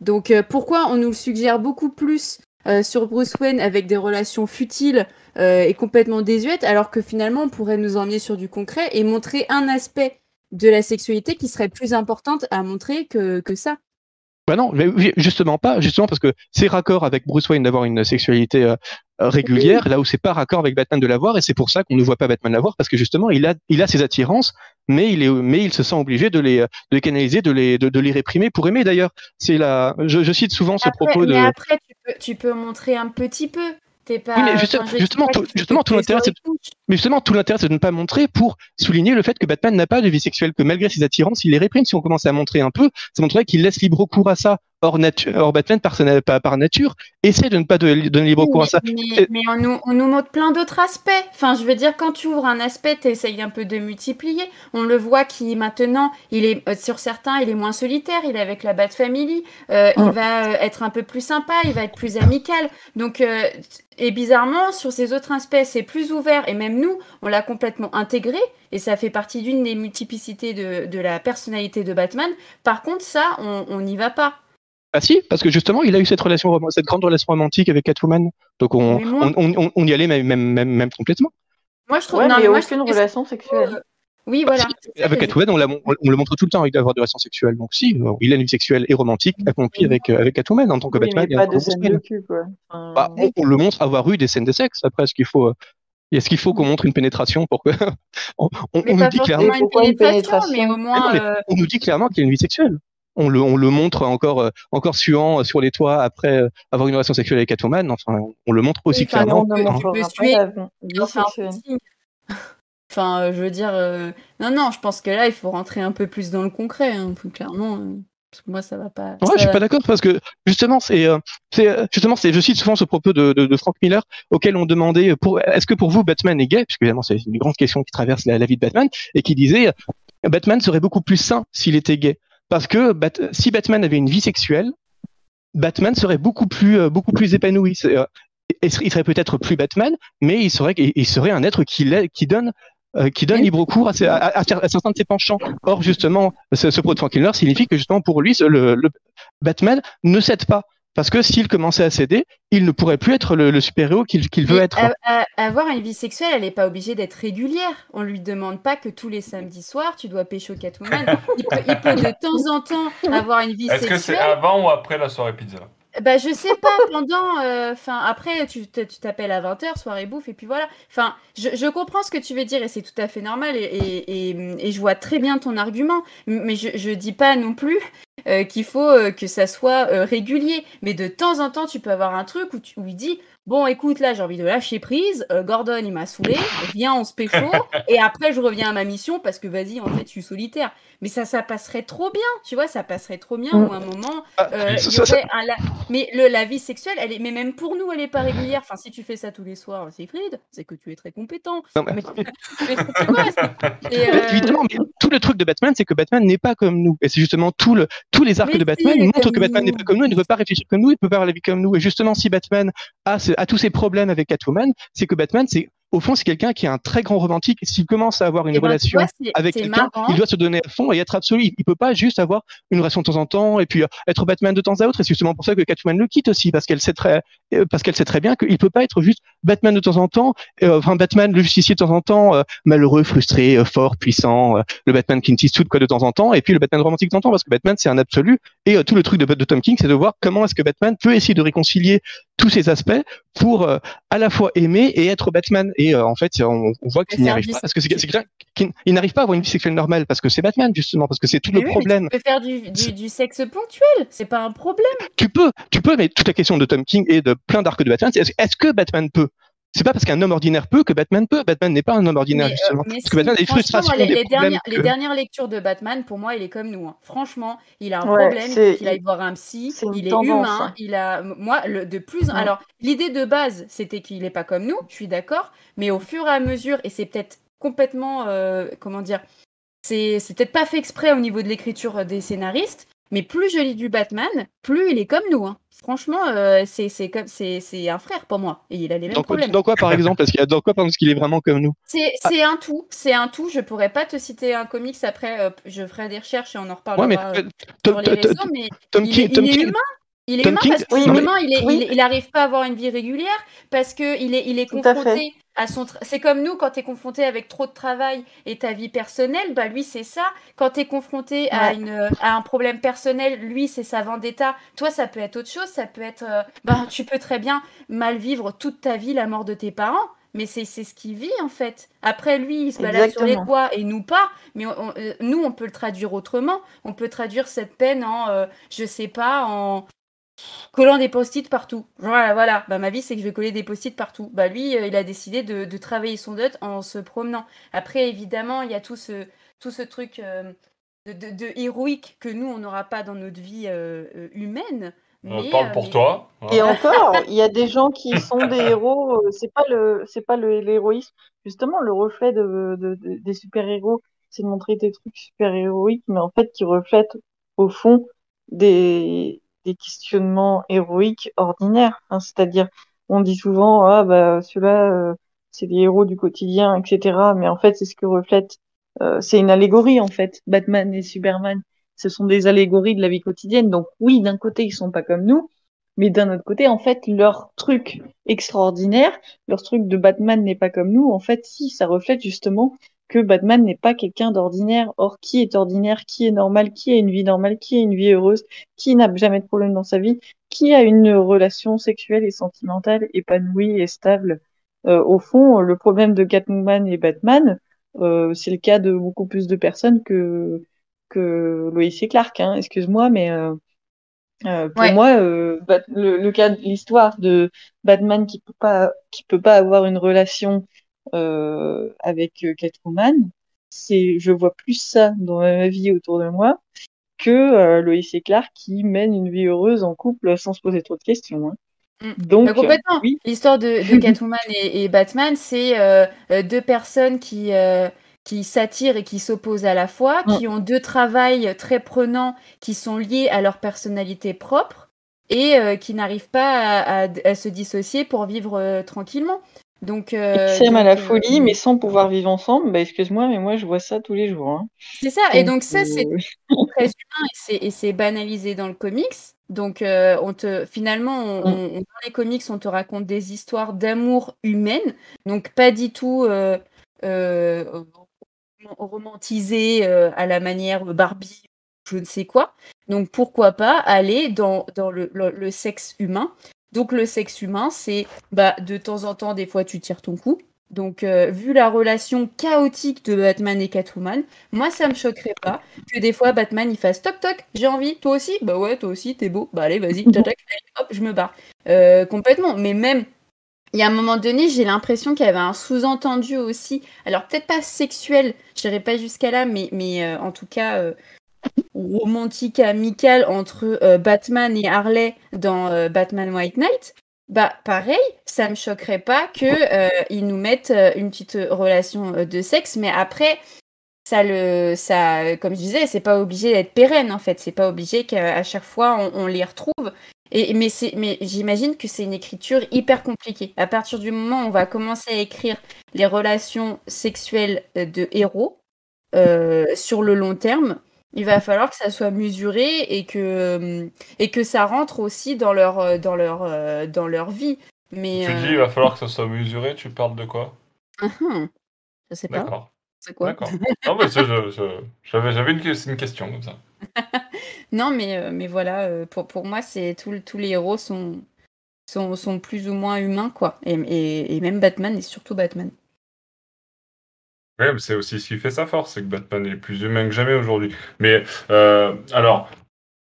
Donc euh, pourquoi on nous le suggère beaucoup plus sur Bruce Wayne avec des relations futiles et complètement désuètes, alors que finalement on pourrait nous emmener sur du concret et montrer un aspect de la sexualité qui serait plus importante à montrer que, que ça? Bah non, justement pas, justement parce que c'est raccord avec Bruce Wayne d'avoir une sexualité euh, régulière, là où c'est pas raccord avec Batman de l'avoir, et c'est pour ça qu'on ne voit pas Batman l'avoir, parce que justement il a, il a ses attirances, mais il est, mais il se sent obligé de les, de les canaliser, de les, de, les réprimer pour aimer d'ailleurs. C'est la, je, cite souvent ce propos de. Mais après, tu peux, tu peux montrer un petit peu. Pas, oui, mais justement, tout, justement, tout l'intérêt, c'est mais justement, tout l'intérêt, c'est de ne pas montrer pour souligner le fait que Batman n'a pas de vie sexuelle, que malgré ses attirances, il les réprime. Si on commençait à montrer un peu, ça montrerait qu'il laisse libre cours à ça. Or, nature, Batman, par, par, nature, essaie de ne pas donner libre cours à ça. Mais, on, nous, on, nous, montre plein d'autres aspects. Enfin, je veux dire, quand tu ouvres un aspect, tu essayes un peu de multiplier. On le voit qui maintenant, il est euh, sur certains, il est moins solitaire, il est avec la Bat Family, euh, il va euh, être un peu plus sympa, il va être plus amical. Donc, et bizarrement, sur ces autres aspects, c'est plus ouvert. Et même nous, on l'a complètement intégré. Et ça fait partie d'une des multiplicités de, de, la personnalité de Batman. Par contre, ça, on n'y va pas. Ah si, parce que justement, il a eu cette relation, cette grande relation romantique avec Catwoman. Donc on, on, on, y allait même, même, même, complètement. Moi, je trouve. Ouais, non, mais, moi, aucune relation sexuelle. Oui, voilà. avec Catwoman, on, on, le montre tout le temps avec d'avoir des relations sexuelles. Donc si, il a une vie sexuelle et romantique accomplie avec, euh, avec Catwoman en tant que Batman. Mais pas de scène de cul, quoi. Bah, on, le montre avoir eu des scènes de sexe. Après, est-ce qu'il faut, est-ce qu'il faut qu'on montre une pénétration pour que <laughs> on, nous dit clairement une pénétration, mais au moins, euh, on nous dit clairement qu'il y a une vie sexuelle on le, on le montre encore, euh, encore suant euh, sur les toits après euh, avoir une relation sexuelle avec Catwoman. Enfin, on le montre aussi clairement. enfin, je veux dire, non, non, je pense que là, il faut rentrer un peu plus dans le concret, hein, clairement. Moi, ça va pas. Ouais, je suis pas d'accord parce que justement, c'est, euh, c'est justement, c'est, je cite souvent ce propos de, de, de Frank Miller auquel on demandait, pour, est-ce que pour vous Batman est gay, puisque évidemment c'est une grande question qui traverse la, vie de Batman, et qui disait, Batman serait beaucoup plus sain s'il était gay, parce que si Batman avait une vie sexuelle, Batman serait beaucoup plus, euh, beaucoup plus épanoui. Euh, il serait peut-être plus Batman, mais il serait, il serait un être qui, qui donne euh, qui donne libre cours à, certains de ses penchants. Or, justement, ce, ce pro de Frank signifie que justement pour lui, le, le Batman ne cède pas. Parce que s'il commençait à céder, il ne pourrait plus être le, super-héros qu'il veut être. avoir une vie sexuelle, elle n'est pas obligée d'être régulière. On lui demande pas que tous les samedis soirs, tu dois pêcher au Catwoman. il, peut, il peut de temps en temps avoir une vie sexuelle. Est-ce que c'est avant ou après la soirée pizza? Bah, je sais pas, pendant. Euh, enfin, après, tu t'appelles à 20h, soirée bouffe, et puis voilà. Enfin, je, je, comprends ce que tu veux dire, et c'est tout à fait normal, et, et, et, je vois très bien ton argument, mais je, je dis pas non plus euh, qu'il faut euh, que ça soit régulier. Mais de temps en temps, tu peux avoir un truc où, tu, où il dit Bon, écoute, là, j'ai envie de lâcher prise. Gordon, il m'a saoulé. Viens, on se pécho. <laughs> et après, je reviens à ma mission parce que, vas-y, en fait, je suis solitaire mais ça, ça passerait trop bien, tu vois, ça passerait trop bien mm. ou un moment, ah, euh, y aurait un mais le, la vie sexuelle, elle est, mais même pour nous, elle est pas régulière. Enfin, si tu fais ça tous les soirs, Siegfried, c'est que tu es très compétent. mais... Évidemment, mais tout le truc de Batman, c'est que Batman n'est pas comme nous, et c'est justement tout le, tous les arcs de Batman montrent que Batman n'est pas comme nous, il ne veut pas réfléchir comme nous, il ne peut pas avoir la vie comme nous, et justement, si Batman a, a tous ses problèmes avec Catwoman, c'est que Batman, c'est au fond, c'est quelqu'un qui est un très grand romantique. S'il commence à avoir une eh ben, relation avec quelqu'un, il doit se donner à fond et être absolu. Il peut pas juste avoir une relation de temps en temps et puis euh, être Batman de temps à autre. Et c'est justement pour ça que Catwoman le quitte aussi, parce qu'elle sait très, euh, parce qu'elle sait très bien qu'il peut pas être juste Batman de temps en temps, euh, enfin Batman le justicier de temps en temps, malheureux, frustré, fort, puissant, le Batman Clint Eastwood quoi de temps en temps, et puis le Batman romantique de temps en temps, parce que Batman c'est un absolu. Et tout le truc de, de Tom King, c'est de voir comment est-ce que Batman peut essayer de réconcilier tous ces aspects pour à la fois aimer et être Batman. Et en fait, on, voit qu'il n'y arrive pas parce que c'est quelqu'un qui n'arrive pas à avoir une vie sexuelle normale parce que c'est Batman justement parce que c'est tout le problème. tu peux faire du, sexe ponctuel, c'est pas un problème. Tu peux, tu peux, mais toute la question de Tom King et de plein d'arcs de Batman, c'est est-ce que Batman peut? C'est pas parce qu'un homme ordinaire peut que Batman peut. Batman n'est pas un homme ordinaire, justement. parce que Batman a des frustrations. Les, dernières, les, dernières, lectures de Batman, pour moi, il est comme nous. Hein. Franchement, il a un problème, il aille voir un psy, il est humain. Hein. Il a, moi, le, de plus. Alors, l'idée de base, c'était qu'il n'est pas comme nous, je suis d'accord. Mais au fur et à mesure, et c'est peut-être complètement. Euh, comment dire c'est peut-être pas fait exprès au niveau de l'écriture des scénaristes, mais plus je lis du Batman, plus il est comme nous. Hein. Franchement, euh, c'est c'est un frère pour moi. Et il a les mêmes dans problèmes. Dans quoi, par exemple Parce qu'il quoi parce qu'il est vraiment comme nous? C'est ah. un tout. C'est un tout. Je pourrais pas te citer un comics après. Euh, je ferai des recherches et on en reparlera ouais, mais, euh, sur les réseaux. Mais il, est, il est humain. Il est humain parce qu'il il, il, arrive pas à avoir une vie régulière parce que il est, il est confronté à son. C'est comme nous quand tu es confronté avec trop de travail et ta vie personnelle, bah lui c'est ça. Quand tu es confronté à une à un problème personnel, lui c'est sa vendetta. Toi ça peut être autre chose, ça peut être euh, bah tu peux très bien mal vivre toute ta vie la mort de tes parents. Mais c'est ce qu'il vit en fait. Après lui, il se balade sur les toits et nous pas. Mais euh, nous, on peut le traduire autrement. On peut traduire cette peine en, euh, je sais pas, en, collant des post-it partout. Voilà, voilà. Bah, ma vie, c'est que je vais coller des post-it partout. Bah, lui, euh, il a décidé de, travailler son dot en se promenant. Après, évidemment, il y a tout ce, tout ce truc euh, de, héroïque que nous, on n'aura pas dans notre vie euh, humaine. On parle pour toi. Et encore, <laughs> il y a des gens qui sont des héros. C'est pas le, c'est pas le l'héroïsme. Justement, le reflet de, des super héros, c'est de montrer des trucs super héroïques, mais en fait qui reflètent au fond des des questionnements héroïques ordinaires. Hein, C'est-à-dire, on dit souvent, ah bah ceux-là, euh, c'est des héros du quotidien, etc. Mais en fait, c'est ce que reflète, euh, c'est une allégorie en fait. Batman et Superman, ce sont des allégories de la vie quotidienne. Donc oui, d'un côté, ils sont pas comme nous, mais d'un autre côté, en fait, leur truc extraordinaire, leur truc de Batman n'est pas comme nous. En fait, si, ça reflète justement que Batman n'est pas quelqu'un d'ordinaire. Or, qui est ordinaire, qui est normal, qui a une vie normale, qui a une vie heureuse, qui n'a jamais de problème dans sa vie, qui a une relation sexuelle et sentimentale épanouie et stable. Euh, au fond, le problème de Catwoman et Batman, euh, c'est le cas de beaucoup plus de personnes que que Lois et Clark. Hein, Excuse-moi, mais euh, euh pour moi, euh, le, le, cas de l'histoire de Batman qui peut pas qui peut pas avoir une relation avec euh, Catwoman. C'est, je vois plus ça dans ma vie autour de moi que Lois et Clark qui mènent une vie heureuse en couple sans se poser trop de questions. Hein. Mm. Donc, bah, complètement. L'histoire de, <laughs> Catwoman et, Batman, c'est deux personnes qui, qui s'attirent et qui s'opposent à la fois, qui ont deux travails très prenants qui sont liés à leur personnalité propre et qui n'arrivent pas à, se dissocier pour vivre tranquillement. Donc, euh, ils s'aiment à la folie, mais sans pouvoir vivre ensemble. Bah, excuse-moi, mais moi, je vois ça tous les jours. Hein. C'est ça. et donc, ça, c'est <laughs> très humain et c'est banalisé dans le comics. Donc, euh, on te, finalement, mm. on, dans les comics, on te raconte des histoires d'amour humaine. Donc, pas du tout euh, romantisées à la manière Barbie, je ne sais quoi. Donc, pourquoi pas aller dans, dans le, le sexe humain donc le sexe humain, c'est bah, de temps en temps, des fois, tu tires ton coup. Donc, euh, vu la relation chaotique de Batman et Catwoman, moi, ça me choquerait pas que des fois, Batman, il fasse toc toc, j'ai envie, toi aussi? Bah ouais, toi aussi, t'es beau. Bah allez, vas-y, <laughs> hop, je me barre. Euh, complètement. Mais même, il y a un moment donné, j'ai l'impression qu'il y avait un sous-entendu aussi. Alors, peut-être pas sexuel, je dirais pas jusqu'à là, mais, mais euh, en tout cas, romantique amical entre euh, Batman et Harley dans euh, Batman White Knight, bah pareil, ça me choquerait pas que euh, ils nous mettent une petite relation de sexe, mais après ça le ça comme je disais, c'est pas obligé d'être pérenne en fait, c'est pas obligé qu'à chaque fois on, les retrouve. Et, mais mais j'imagine que c'est une écriture hyper compliquée. À partir du moment où on va commencer à écrire les relations sexuelles de héros sur le long terme, il va falloir que ça soit mesuré et que, euh, et que ça rentre aussi dans leur, euh, dans leur, euh, dans leur vie. Mais, tu dis il va falloir que ça soit mesuré, tu parles de quoi? Uh Je sais pas. D'accord. C'est quoi? Non, mais j'avais une, une, question comme ça. <laughs> non, mais, mais voilà, pour, pour moi, c'est tous les héros sont, sont, sont plus ou moins humains, quoi. Et, et, et même Batman, et surtout Batman. Ouais, c'est aussi ce qui fait sa force, c'est que Batman est plus humain que jamais aujourd'hui. Mais euh, alors,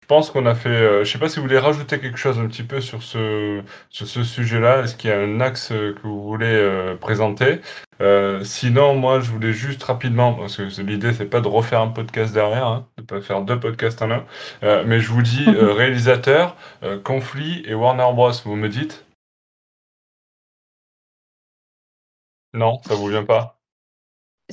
je pense qu'on a fait. Euh, je sais pas si vous voulez rajouter quelque chose un petit peu sur ce sur ce sujet-là. Est-ce qu'il y a un axe que vous voulez euh, présenter? Sinon, moi, je voulais juste rapidement, parce que l'idée c'est pas de refaire un podcast derrière, hein, de pas faire deux podcasts en un. mais je vous dis <laughs> réalisateur, conflit et Warner Bros. Vous me dites? Non, ça vous vient pas?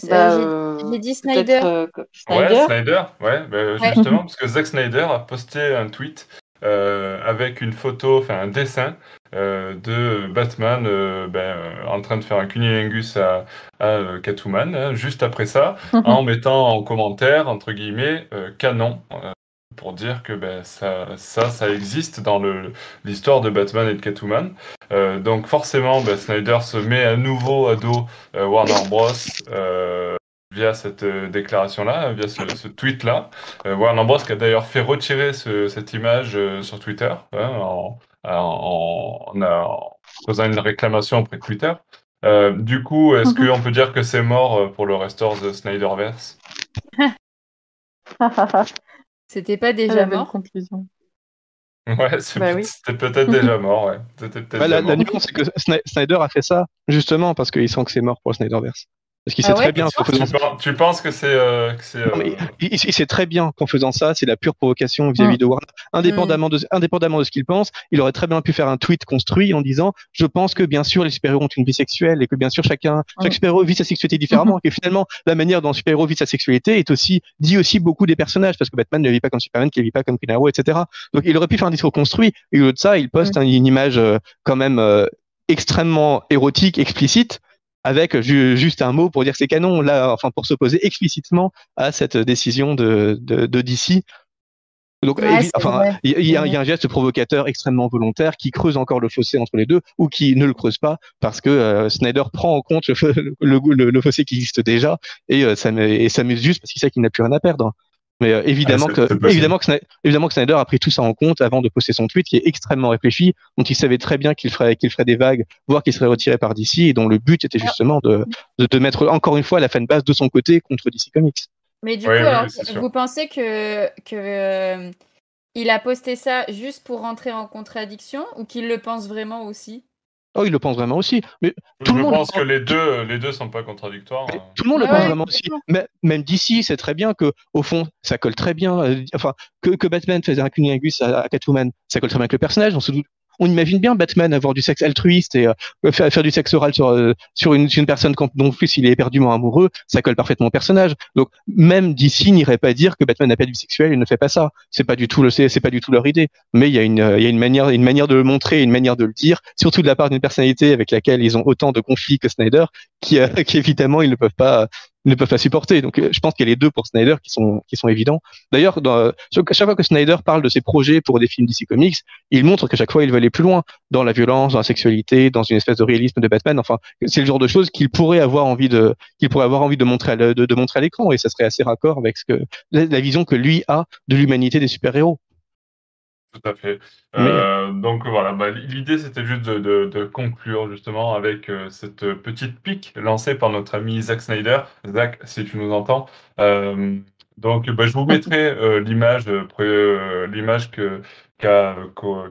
Bah, j'ai dit Snyder. Euh, Snyder. Ouais, Snyder, ouais, bah, justement, parce que Zack Snyder a posté un tweet euh, avec une photo, enfin un dessin euh, de Batman ben, en train de faire un cunilingus à, à Catwoman, hein, juste après ça, <laughs> en mettant en commentaire, entre guillemets, canon pour dire que ben, ça, ça, ça existe dans l'histoire de Batman et de Catwoman. Euh, donc forcément, ben, Snyder se met à nouveau à dos euh, Warner Bros. Euh, via cette déclaration-là, via ce, tweet-là. Warner Bros. qui a d'ailleurs fait retirer cette image sur Twitter hein, en, en, faisant une réclamation auprès de Twitter. du coup, est-ce mhm. qu'on peut dire que c'est mort pour le Restore the Snyderverse? <laughs> C'était pas déjà mort conclusion. Ouais, bah c'était peut-être déjà mort, ouais. Bah, la, la nuance, c'est que Snyder a fait ça, justement, parce qu'il sent que c'est mort pour le Snyderverse. Parce qu'il ah sait très bien qu'en faisant ça. Tu penses que c'est. Euh, euh, il, sait très bien qu'en faisant ça, c'est la pure provocation vis-à-vis mm. de Warner. Indépendamment, mm. de, indépendamment de ce qu'il pense, il aurait très bien pu faire un tweet construit en disant Je pense que bien sûr les super-héros ont une vie sexuelle et que bien sûr chacun, chaque mm. super-héros vit sa sexualité différemment et que finalement la manière dont un super-héros vit sa sexualité est aussi, dit aussi beaucoup des personnages parce que Batman ne vit pas comme Superman, qu'il ne vit pas comme Green Arrow, etc. Donc il aurait pu faire un discours construit et au lieu de ça, il poste une image euh, quand même extrêmement érotique, explicite avec juste un mot pour dire que c'est canon, là, enfin pour s'opposer explicitement à cette décision de, de, de DC. Donc, enfin, il y, a un geste provocateur extrêmement volontaire qui creuse encore le fossé entre les deux ou qui ne le creuse pas parce que euh, Snyder prend en compte le, le, le, fossé qui existe déjà et, euh, ça s'amuse juste parce qu'il sait qu'il n'a plus rien à perdre. Mais euh, évidemment, ah, que, évidemment, que Snyder, évidemment que Snyder a pris tout ça en compte avant de poster son tweet qui est extrêmement réfléchi, dont il savait très bien qu'il ferait, qu'il ferait des vagues, voire qu'il serait retiré par DC, et dont le but était justement de, de, mettre encore une fois la fanbase de son côté contre DC Comics. Mais du coup, alors, vous pensez que, que euh, il a posté ça juste pour rentrer en contradiction ou qu'il le pense vraiment aussi? Oh, il le pense vraiment aussi. Mais tout le monde pense que les deux, les deux sont pas contradictoires. Hein. Tout le monde le pense vraiment aussi. Mais, même d'ici, c'est très bien que, au fond, ça colle très bien. Euh, enfin, que, que Batman faisait un cunilingus à, à, Catwoman, ça colle très bien avec le personnage. On se doute, on imagine bien Batman avoir du sexe altruiste et euh, faire, du sexe oral sur euh, sur une, personne dont plus il est éperdument amoureux, ça colle parfaitement au personnage. Donc même d'ici n'irait pas dire que Batman n'a pas de vie sexuelle et ne fait pas ça. C'est pas du tout le c'est pas du tout leur idée. Mais il y a une il y une manière une manière de le montrer, une manière de le dire, surtout de la part d'une personnalité avec laquelle ils ont autant de conflits que Snyder, qui, euh, <laughs> qui évidemment ils ne peuvent pas ne peuvent pas supporter. Donc, euh, je pense qu'il y a les deux pour Snyder qui sont qui sont évidents. D'ailleurs, chaque fois que Snyder parle de ses projets pour des films DC Comics, il montre qu'à chaque fois il veut aller plus loin dans la violence, dans la sexualité, dans une espèce de réalisme de Batman. Enfin, c'est le genre de choses qu'il pourrait avoir envie de qu'il pourrait avoir envie de montrer à à l'écran, et ça serait assez raccord avec ce que la vision que lui a de l'humanité des super héros. Tout à fait. Euh, donc voilà, bah, l'idée c'était juste de, conclure justement avec euh, cette petite pique lancée par notre ami Zack Snyder. Zack, si tu nous entends. Euh, donc bah, je vous <laughs> mettrai l'image, l'image que qu'a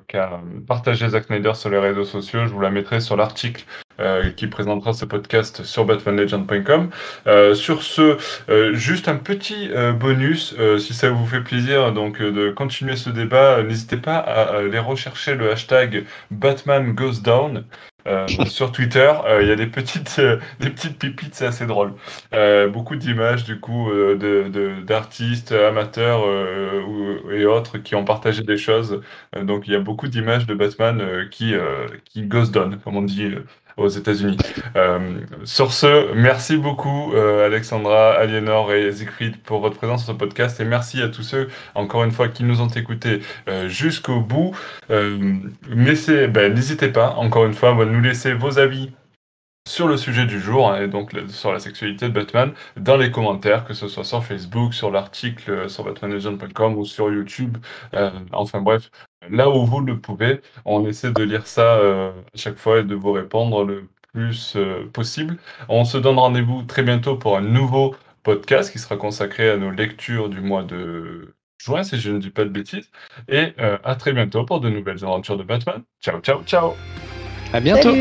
qu'a partagé Zack Snyder sur les réseaux sociaux. Je vous la mettrai sur l'article euh, qui présentera ce podcast sur batmanlegend.com. Euh, sur ce, euh, juste un petit bonus, si ça vous fait plaisir donc de continuer ce débat, n'hésitez pas à aller rechercher le hashtag Batman Goes Down. Euh, <laughs> sur Twitter, euh, il y a des petites, euh, des petites pépites, c'est assez drôle. beaucoup d'images du coup de, d'artistes amateurs et autres qui ont partagé des choses. donc il y a beaucoup d'images de Batman qui, qui ghost down, comme on dit aux États-Unis. Euh, sur ce, merci beaucoup euh, Alexandra, Aliénor et Siegfried pour votre présence sur ce podcast et merci à tous ceux, encore une fois, qui nous ont écoutés euh, jusqu'au bout. Ben, n'hésitez pas, encore une fois, à nous laisser vos avis sur le sujet du jour, hein, et donc sur la sexualité de Batman, dans les commentaires, que ce soit sur Facebook, sur l'article sur batmanlegend.com ou sur YouTube. enfin bref, là où vous le pouvez. On essaie de lire ça euh, à chaque fois et de vous répondre le plus euh, possible. On se donne rendez-vous très bientôt pour un nouveau podcast qui sera consacré à nos lectures du mois de juin, si je ne dis pas de bêtises. Et euh, à très bientôt pour de nouvelles aventures de Batman. Ciao, ciao, ciao. À bientôt.